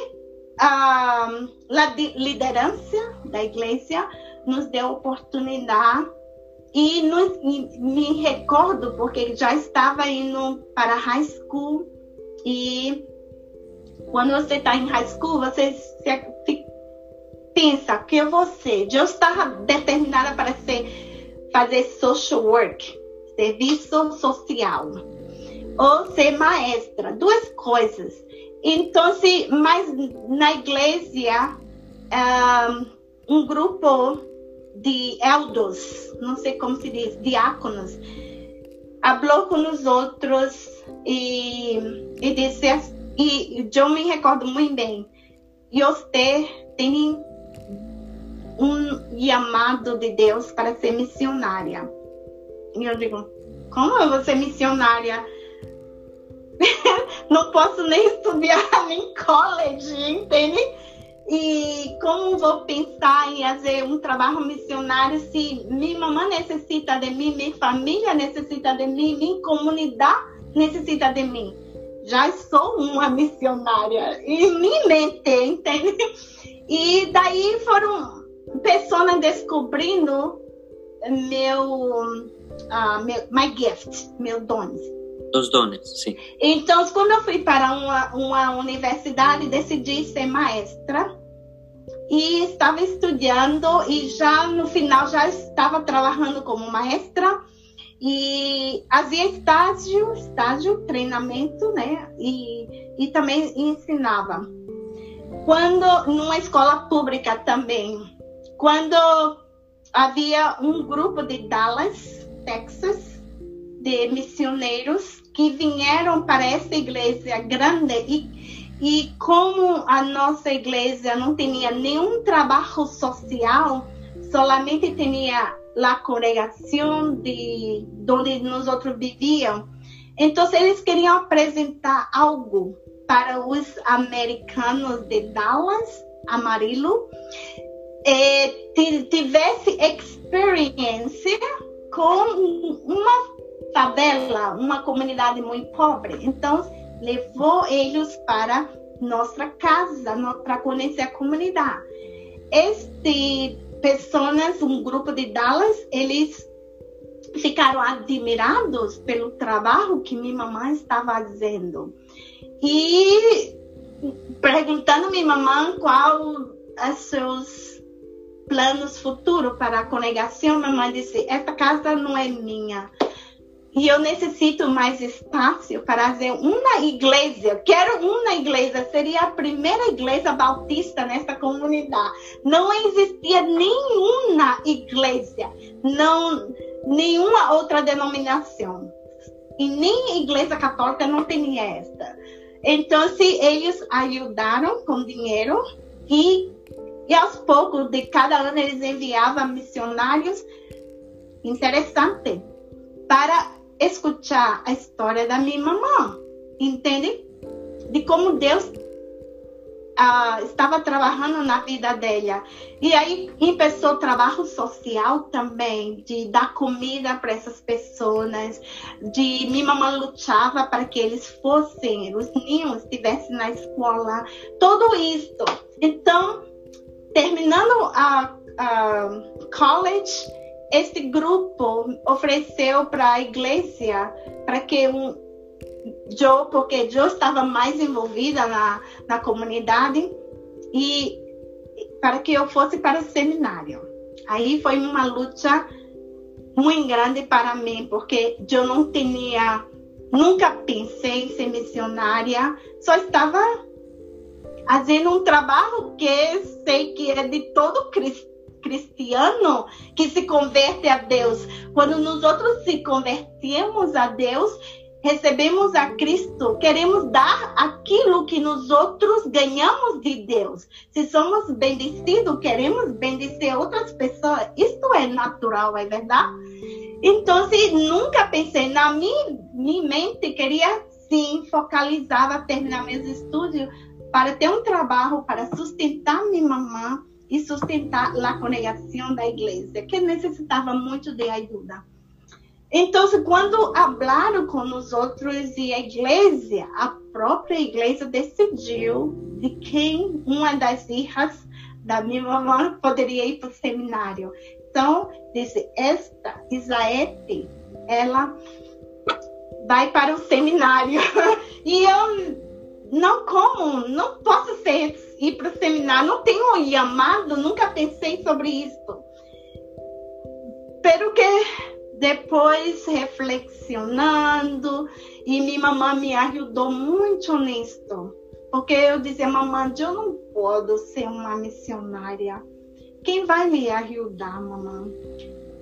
a, a liderança da igreja nos deu oportunidade. E, nos, e me recordo porque já estava indo para high school. E quando você está em high school você se, pensa que você já estava determinada para ser, fazer social work, serviço social, ou ser maestra, duas coisas. Então, se, mas na igreja, um, um grupo de eldos, não sei como se diz, diáconos, falou com os outros e, e disse, e eu me recordo muito bem, e você tem um chamado de Deus para ser missionária. E eu digo, como eu vou ser missionária? [laughs] Não posso nem estudar [laughs] em college, entende? E como vou pensar em fazer um trabalho missionário se minha mamãe necessita de mim, minha família necessita de mim, minha comunidade necessita de mim? Já sou uma missionária em minha mente, entende? E daí foram pessoas descobrindo meu, uh, meu my gift, meu dons. Os dons, sim. Então, quando eu fui para uma, uma universidade, decidi ser maestra e estava estudando e já no final já estava trabalhando como maestra e fazia estágio, estágio, treinamento, né? E, e também ensinava. Quando numa escola pública também, quando havia um grupo de Dallas, Texas, de missioneiros que vieram para essa igreja grande e, e como a nossa igreja não tinha nenhum trabalho social, solamente tinha a congregação de onde nós outros vivíamos, então eles queriam apresentar algo para os americanos de Dallas, Amarillo, tivesse experiência com uma favela, uma comunidade muito pobre. Então, levou eles para nossa casa, para conhecer a comunidade. Este pessoas, um grupo de Dallas, eles ficaram admirados pelo trabalho que minha mamãe estava fazendo. E perguntando minha mamãe qual os seus planos futuros para a congregação, mamãe disse: Esta casa não é minha. E eu necessito mais espaço para fazer uma igreja. Quero uma igreja. Seria a primeira igreja bautista nessa comunidade. Não existia nenhuma igreja, não, nenhuma outra denominação. E nem igreja católica não tinha esta. Então, se eles ajudaram com dinheiro e e aos poucos, de cada ano, eles enviavam missionários interessantes para escutar a história da minha mamãe. Entende? De como Deus uh, estava trabalhando na vida dela. E aí começou o trabalho social também, de dar comida para essas pessoas, de minha mamãe lutava para que eles fossem, os ninhos estivessem na escola, tudo isso. Então, terminando a, a college, este grupo ofereceu para a igreja para que um, eu, porque eu estava mais envolvida na, na comunidade e para que eu fosse para o seminário. Aí foi uma luta muito grande para mim, porque eu não tinha, nunca pensei em ser missionária, só estava fazendo um trabalho que sei que é de todo cristiano que se converte a Deus. Quando nós outros se convertemos a Deus, recebemos a Cristo, queremos dar aquilo que nós outros ganhamos de Deus. Se somos bendecidos, queremos bendecer outras pessoas. Isto é natural, é verdade? Então, se nunca pensei na minha, minha mente, queria sim focalizar terminar meus estudos para ter um trabalho para sustentar minha mamãe e sustentar a congregação da igreja, que necessitava muito de ajuda. Então, quando falaram com os outros e a igreja, a própria igreja decidiu de quem uma das filhas da minha mamãe poderia ir para o seminário. Então, disse, esta Isaete, ela vai para o seminário. [laughs] e eu não como, não posso ser, ir para o seminário, não tenho chamado, nunca pensei sobre isso. Pero que depois, reflexionando, e minha mamãe me ajudou muito nisso. Porque eu dizia, mamãe, eu não posso ser uma missionária. Quem vai me ajudar, mamãe?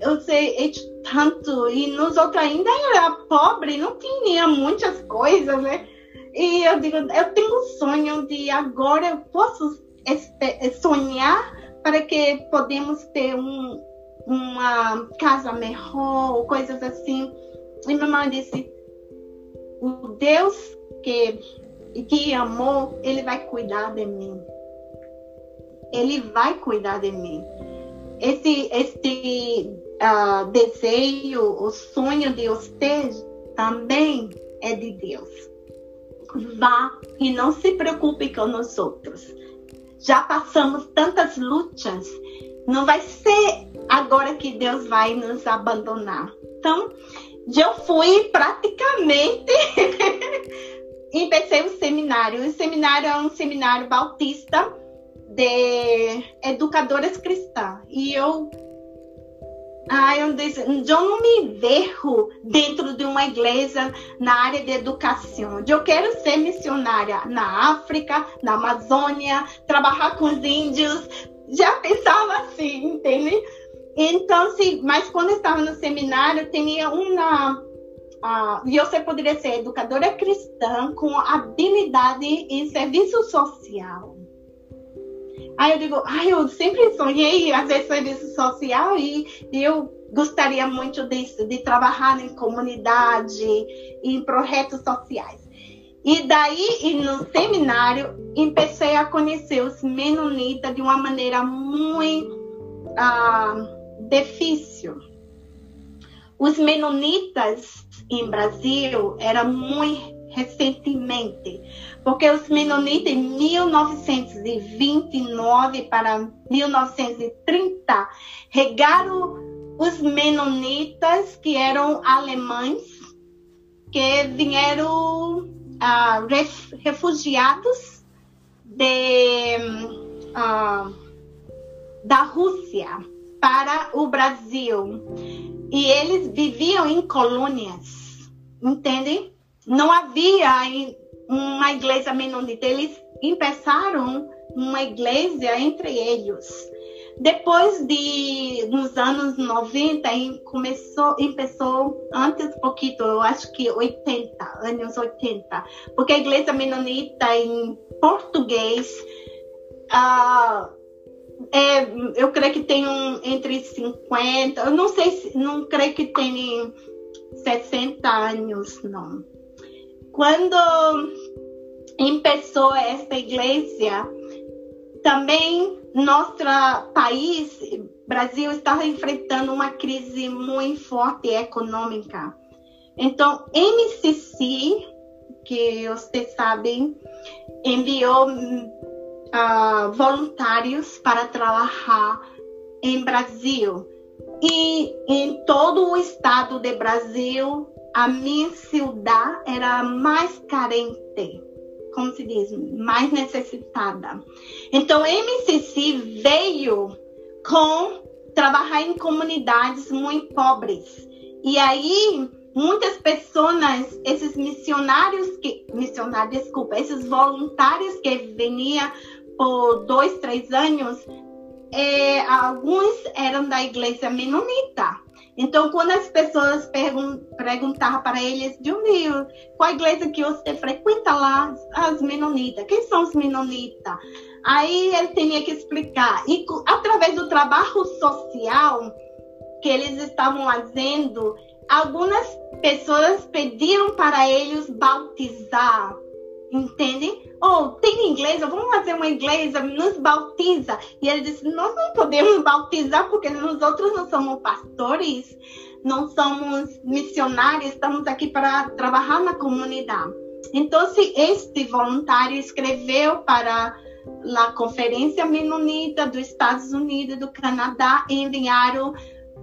Eu sei é tanto, e nós outros ainda era pobre, não tinha muitas coisas, né? E eu digo, eu tenho um sonho de agora eu posso sonhar para que podemos ter um, uma casa melhor, coisas assim. E minha mãe disse: o Deus que, que amou, ele vai cuidar de mim. Ele vai cuidar de mim. Esse, esse uh, desejo, o sonho de você também é de Deus. Vá e não se preocupe com nós outros. Já passamos tantas lutas, não vai ser agora que Deus vai nos abandonar. Então, eu fui praticamente [laughs] empecei o seminário. O seminário é um seminário bautista de educadoras cristãs. E eu ah, eu, eu não me vejo dentro de uma igreja na área de educação. Eu quero ser missionária na África, na Amazônia, trabalhar com os índios. Já pensava assim, entende? Então, sim, mas quando eu estava no seminário, tinha uma. E você poderia ser educadora cristã com habilidade em serviço social. Aí eu digo, ai, eu sempre sonhei fazer serviço social e, e eu gostaria muito disso, de trabalhar em comunidade, em projetos sociais. E daí, no seminário, comecei a conhecer os menonitas de uma maneira muito uh, difícil. Os menonitas em Brasil eram muito recentemente, porque os menonitas em 1929 para 1930 regaram os menonitas que eram alemães que vieram uh, refugiados de, uh, da Rússia para o Brasil. E eles viviam em colônias, entende? Não havia uma igreja menonita. Eles começaram uma igreja entre eles. Depois de nos anos 90, começou, começou antes um pouquinho, eu acho que 80, anos 80, porque a igreja menonita em português uh, é, eu creio que tem um, entre 50, eu não sei se, não creio que tem 60 anos, não. Quando começou esta igreja, também nosso país, Brasil, está enfrentando uma crise muito forte econômica. Então, MCC, que vocês sabem, enviou uh, voluntários para trabalhar em Brasil. E em todo o estado de Brasil, a minha cidade era mais carente, como se diz, mais necessitada. Então, MCC veio com trabalhar em comunidades muito pobres. E aí, muitas pessoas, esses missionários que, missionários, desculpa, esses voluntários que veniam por dois, três anos, é, alguns eram da igreja menonita. Então, quando as pessoas pergun perguntavam para eles, onde, qual igreja que você frequenta lá? As menonitas. Quem são os menonitas? Aí ele tinha que explicar. E através do trabalho social que eles estavam fazendo, algumas pessoas pediram para eles bautizar entende? Oh, tem igreja, vamos fazer uma igreja, nos bautiza. E ele disse: Nós não podemos bautizar porque nós outros não somos pastores, não somos missionários, estamos aqui para trabalhar na comunidade. Então, este voluntário escreveu para a Conferência Menonita dos Estados Unidos, do Canadá, e enviaram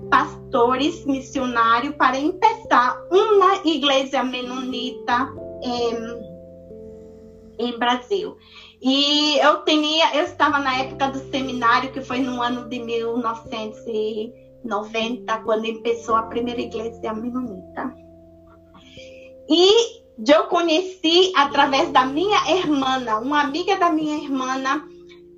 pastores missionários para começar uma igreja menonita. Eh, em Brasil. E eu tinha, eu estava na época do seminário, que foi no ano de 1990, quando começou a primeira igreja menonita. E eu conheci através da minha irmã, uma amiga da minha irmã,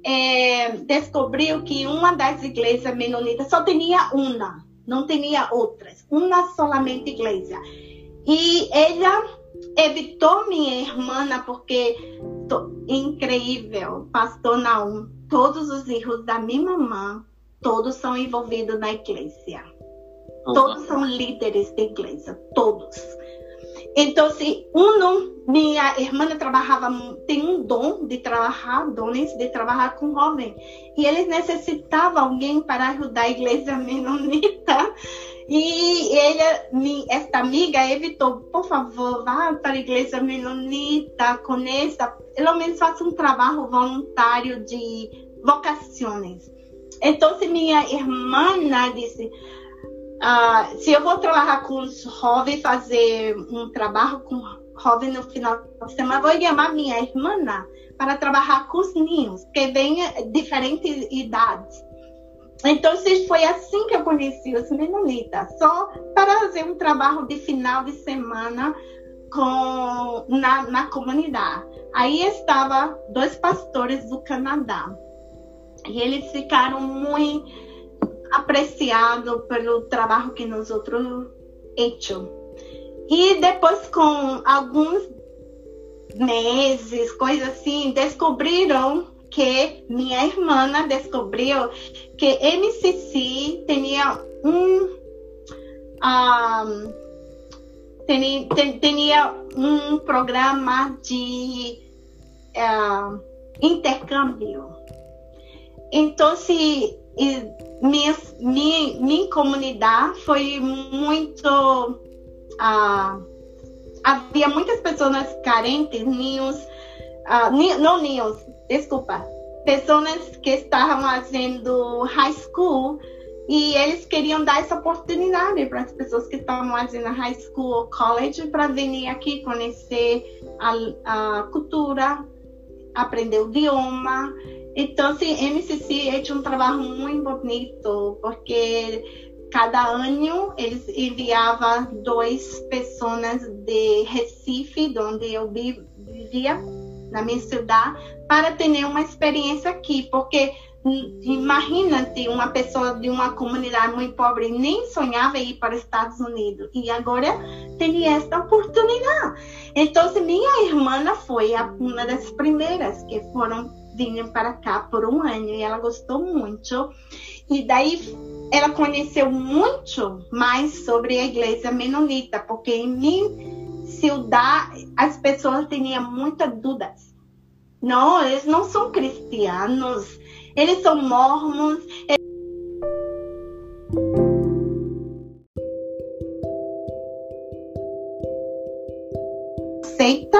é, descobriu que uma das igrejas menonitas só tinha uma, não tinha outras, uma solamente igreja. E ela evitou minha irmã porque incrível, pastor Naum, todos os filhos da minha mamãe, todos são envolvidos na igreja. Uhum. Todos são líderes da igreja, todos. Então, se um, minha irmã trabalhava, tem um dom de trabalhar, dons de trabalhar com jovens, e eles necessitavam alguém para ajudar a igreja menonita. E ele, esta amiga evitou, por favor, vá para a igreja menonita, conheça, pelo menos faça um trabalho voluntário de vocações. Então, se minha irmã disse, ah, se eu vou trabalhar com os jovens, fazer um trabalho com jovens no final de semana, vou chamar minha irmã para trabalhar com os ninhos, que vêm diferentes idades. Então, foi assim que eu conheci os menonitas, só para fazer um trabalho de final de semana com, na, na comunidade. Aí estava dois pastores do Canadá e eles ficaram muito apreciados pelo trabalho que nós outros hecho. E depois, com alguns meses, coisas assim, descobriram que minha irmã descobriu que MCC tinha um, um tinha, tinha um programa de uh, intercâmbio. Então, se minha, minha, minha comunidade foi muito. Uh, havia muitas pessoas carentes, ninhos, uh, não ninhos, desculpa, pessoas que estavam fazendo high school e eles queriam dar essa oportunidade para as pessoas que estavam fazendo high school ou college para vir aqui conhecer a, a, cultura, aprender o idioma. Então, assim, MCC é um trabalho muito bonito, porque cada ano eles enviavam duas pessoas de Recife, onde eu vivia, na minha cidade, para ter uma experiência aqui, porque Imagina-te uma pessoa de uma comunidade muito pobre nem sonhava ir para os Estados Unidos e agora tem esta oportunidade. Então, minha irmã foi uma das primeiras que foram vinham para cá por um ano e ela gostou muito. E daí ela conheceu muito mais sobre a igreja menonita, porque em minha cidade as pessoas tinham muitas dúvidas Não, eles não são cristianos. Eles são mormons. Seita.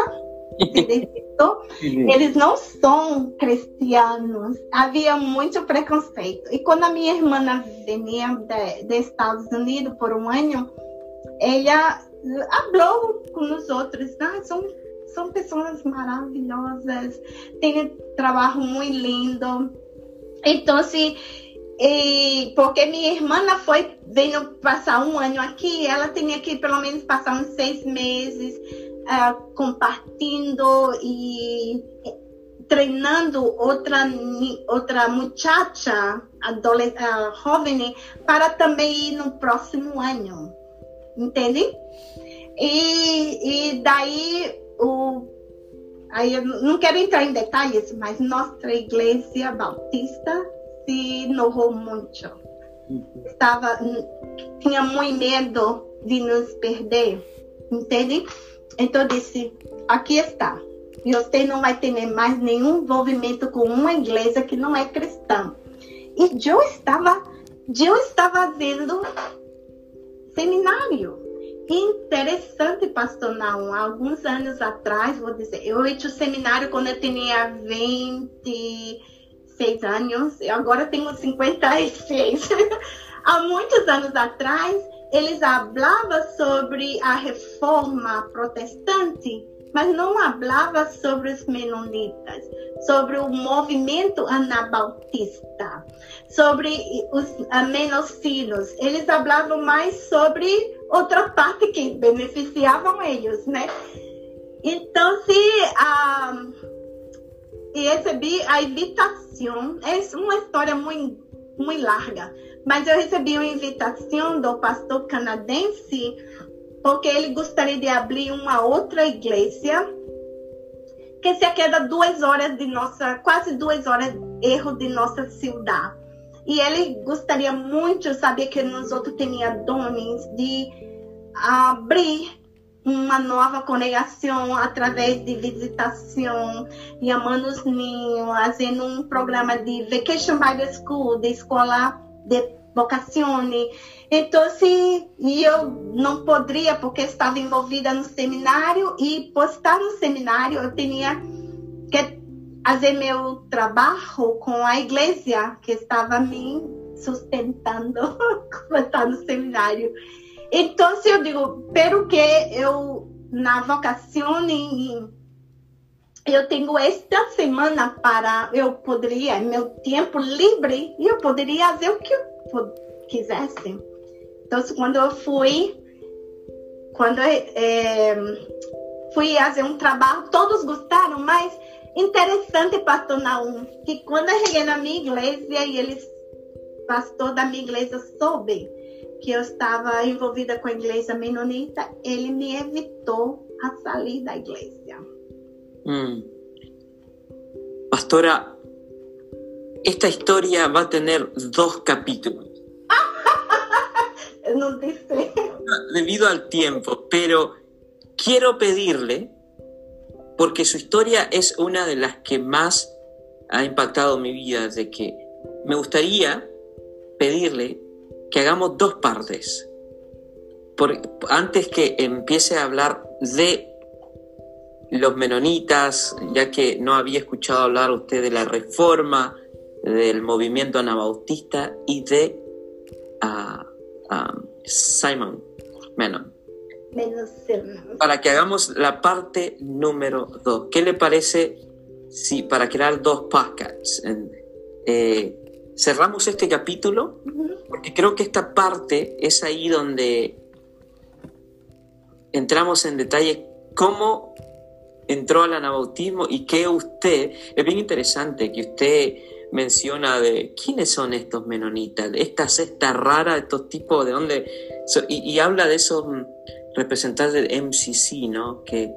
Eles não são cristianos. Havia muito preconceito. E quando a minha irmã vinha dos Estados Unidos por um ano, ela falou com os outros. Ah, são, são pessoas maravilhosas, um trabalho muito lindo. Então, assim, e porque minha irmã foi veio passar um ano aqui, ela tinha que pelo menos passar uns seis meses uh, compartilhando e treinando outra outra muchacha adolescente, uh, jovem para também ir no próximo ano, entende? E, e daí o aí eu não quero entrar em detalhes, mas nossa igreja bautista se enojou muito. Estava tinha muito medo de nos perder, entende? Então disse, aqui está. E você não vai ter mais nenhum envolvimento com uma igreja que não é cristã. E eu estava, eu estava vendo seminário. Interessante, pastor Naum. Alguns anos atrás, vou dizer, eu fiz o seminário quando eu tinha 26 anos. Eu agora tenho 56. [laughs] Há muitos anos atrás, eles falavam sobre a reforma protestante, mas não falavam sobre os menonitas, sobre o movimento anabautista, sobre os menocinos. Eles falavam mais sobre outra parte que beneficiavam eles, né? Então, se ah, recebi a invitação, é uma história muito, muito larga, mas eu recebi uma invitação do pastor canadense porque ele gostaria de abrir uma outra igreja que se queda duas horas de nossa, quase duas horas erro de nossa cidade. E ele gostaria muito, sabia que nós outros tínhamos dons de abrir uma nova congregação através de visitação, chamando os ninhos, fazendo um programa de Vacation Bible School, de escola de vocazione. Então, assim, eu não poderia, porque estava envolvida no seminário, e por estar no seminário, eu tinha que fazer meu trabalho com a igreja, que estava me sustentando [laughs] como estar no seminário. Então, eu digo, pelo que eu, na vocação, eu tenho esta semana para eu poderia meu tempo livre eu poderia fazer o que eu quisesse. Então quando eu fui quando eu, é, fui fazer um trabalho todos gostaram mas interessante pastor Naum que quando eu cheguei na minha igreja e eles pastor da minha igreja soube que eu estava envolvida com a igreja menonita ele me evitou a sair da igreja Mm. Pastora, esta historia va a tener dos capítulos. [laughs] no dice. Debido al tiempo, pero quiero pedirle, porque su historia es una de las que más ha impactado mi vida, de que me gustaría pedirle que hagamos dos partes. antes que empiece a hablar de los menonitas, ya que no había escuchado hablar usted de la reforma, del movimiento anabautista y de uh, Simon Menon. Para que hagamos la parte número dos. ¿Qué le parece si para crear dos podcasts? Eh, cerramos este capítulo porque creo que esta parte es ahí donde entramos en detalle cómo entró al anabautismo y que usted, es bien interesante que usted menciona de quiénes son estos menonitas, esta secta rara, estos tipos de dónde, y, habla de esos mm, representantes del MCC, ¿no? Que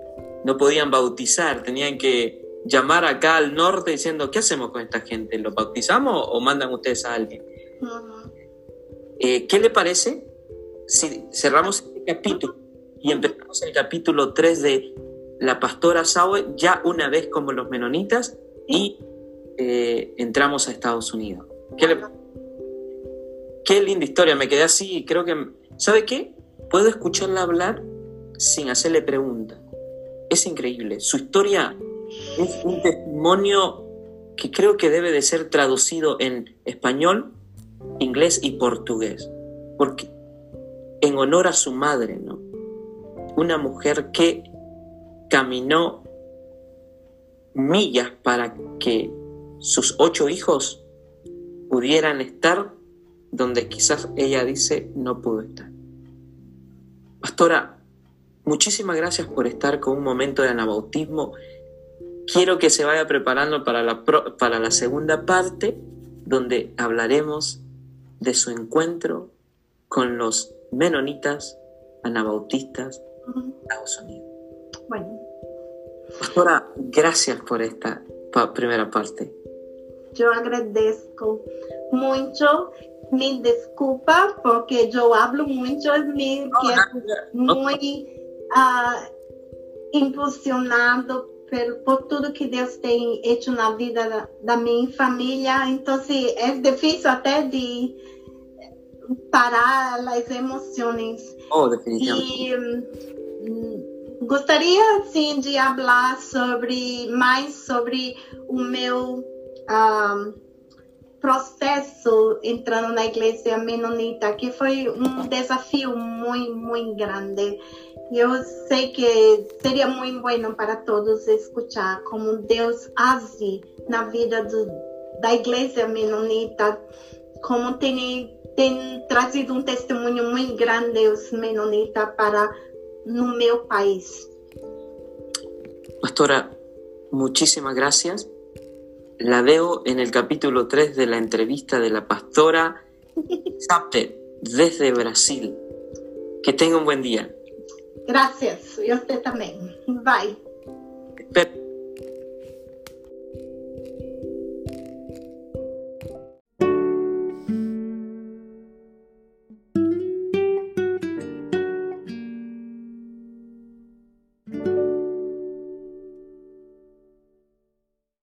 no podían bautizar, tenían que llamar acá al norte diciendo, ¿qué hacemos con esta gente? ¿Los bautizamos o mandan ustedes a alguien? Eh, ¿Qué le parece si cerramos este capítulo y empezamos el capítulo 3 de la pastora Saue ya una vez como los menonitas y eh, entramos a Estados Unidos. ¿Qué, le- qué linda historia, me quedé así, creo que... ¿Sabe qué? Puedo escucharla hablar sin hacerle preguntas. Es increíble. Su historia es un testimonio que creo que debe de ser traducido en español, inglés y portugués. Porque en honor a su madre, ¿no? Una mujer que caminó millas para que sus ocho hijos pudieran estar donde quizás ella dice no pudo estar. Pastora, muchísimas gracias por estar con un momento de anabautismo. Quiero que se vaya preparando para la, pro- para la segunda parte, donde hablaremos de su encuentro con los menonitas anabautistas de Estados Unidos. Bueno, Pastora, gracias por esta pa- primera parte. eu agradeço muito. Me desculpa porque eu hablo muito, me quedo muito ah, impulsionado por, por tudo que Deus tem feito na vida da, da minha família. Então, é difícil até de parar as emoções. Oh, definitivamente. E hum, gostaria sim de falar sobre mais sobre o meu ah, processo entrando na igreja menonita, que foi um desafio muito, muito grande. Eu sei que seria muito bueno para todos escutar como Deus age na vida do, da igreja menonita, como tem, tem trazido um testemunho muito grande os menonitas para no meu país. Pastora, muchísimas gracias. La veo en el capítulo 3 de la entrevista de la pastora Zape desde Brasil. Que tenga un buen día. Graças, e você também. Vai.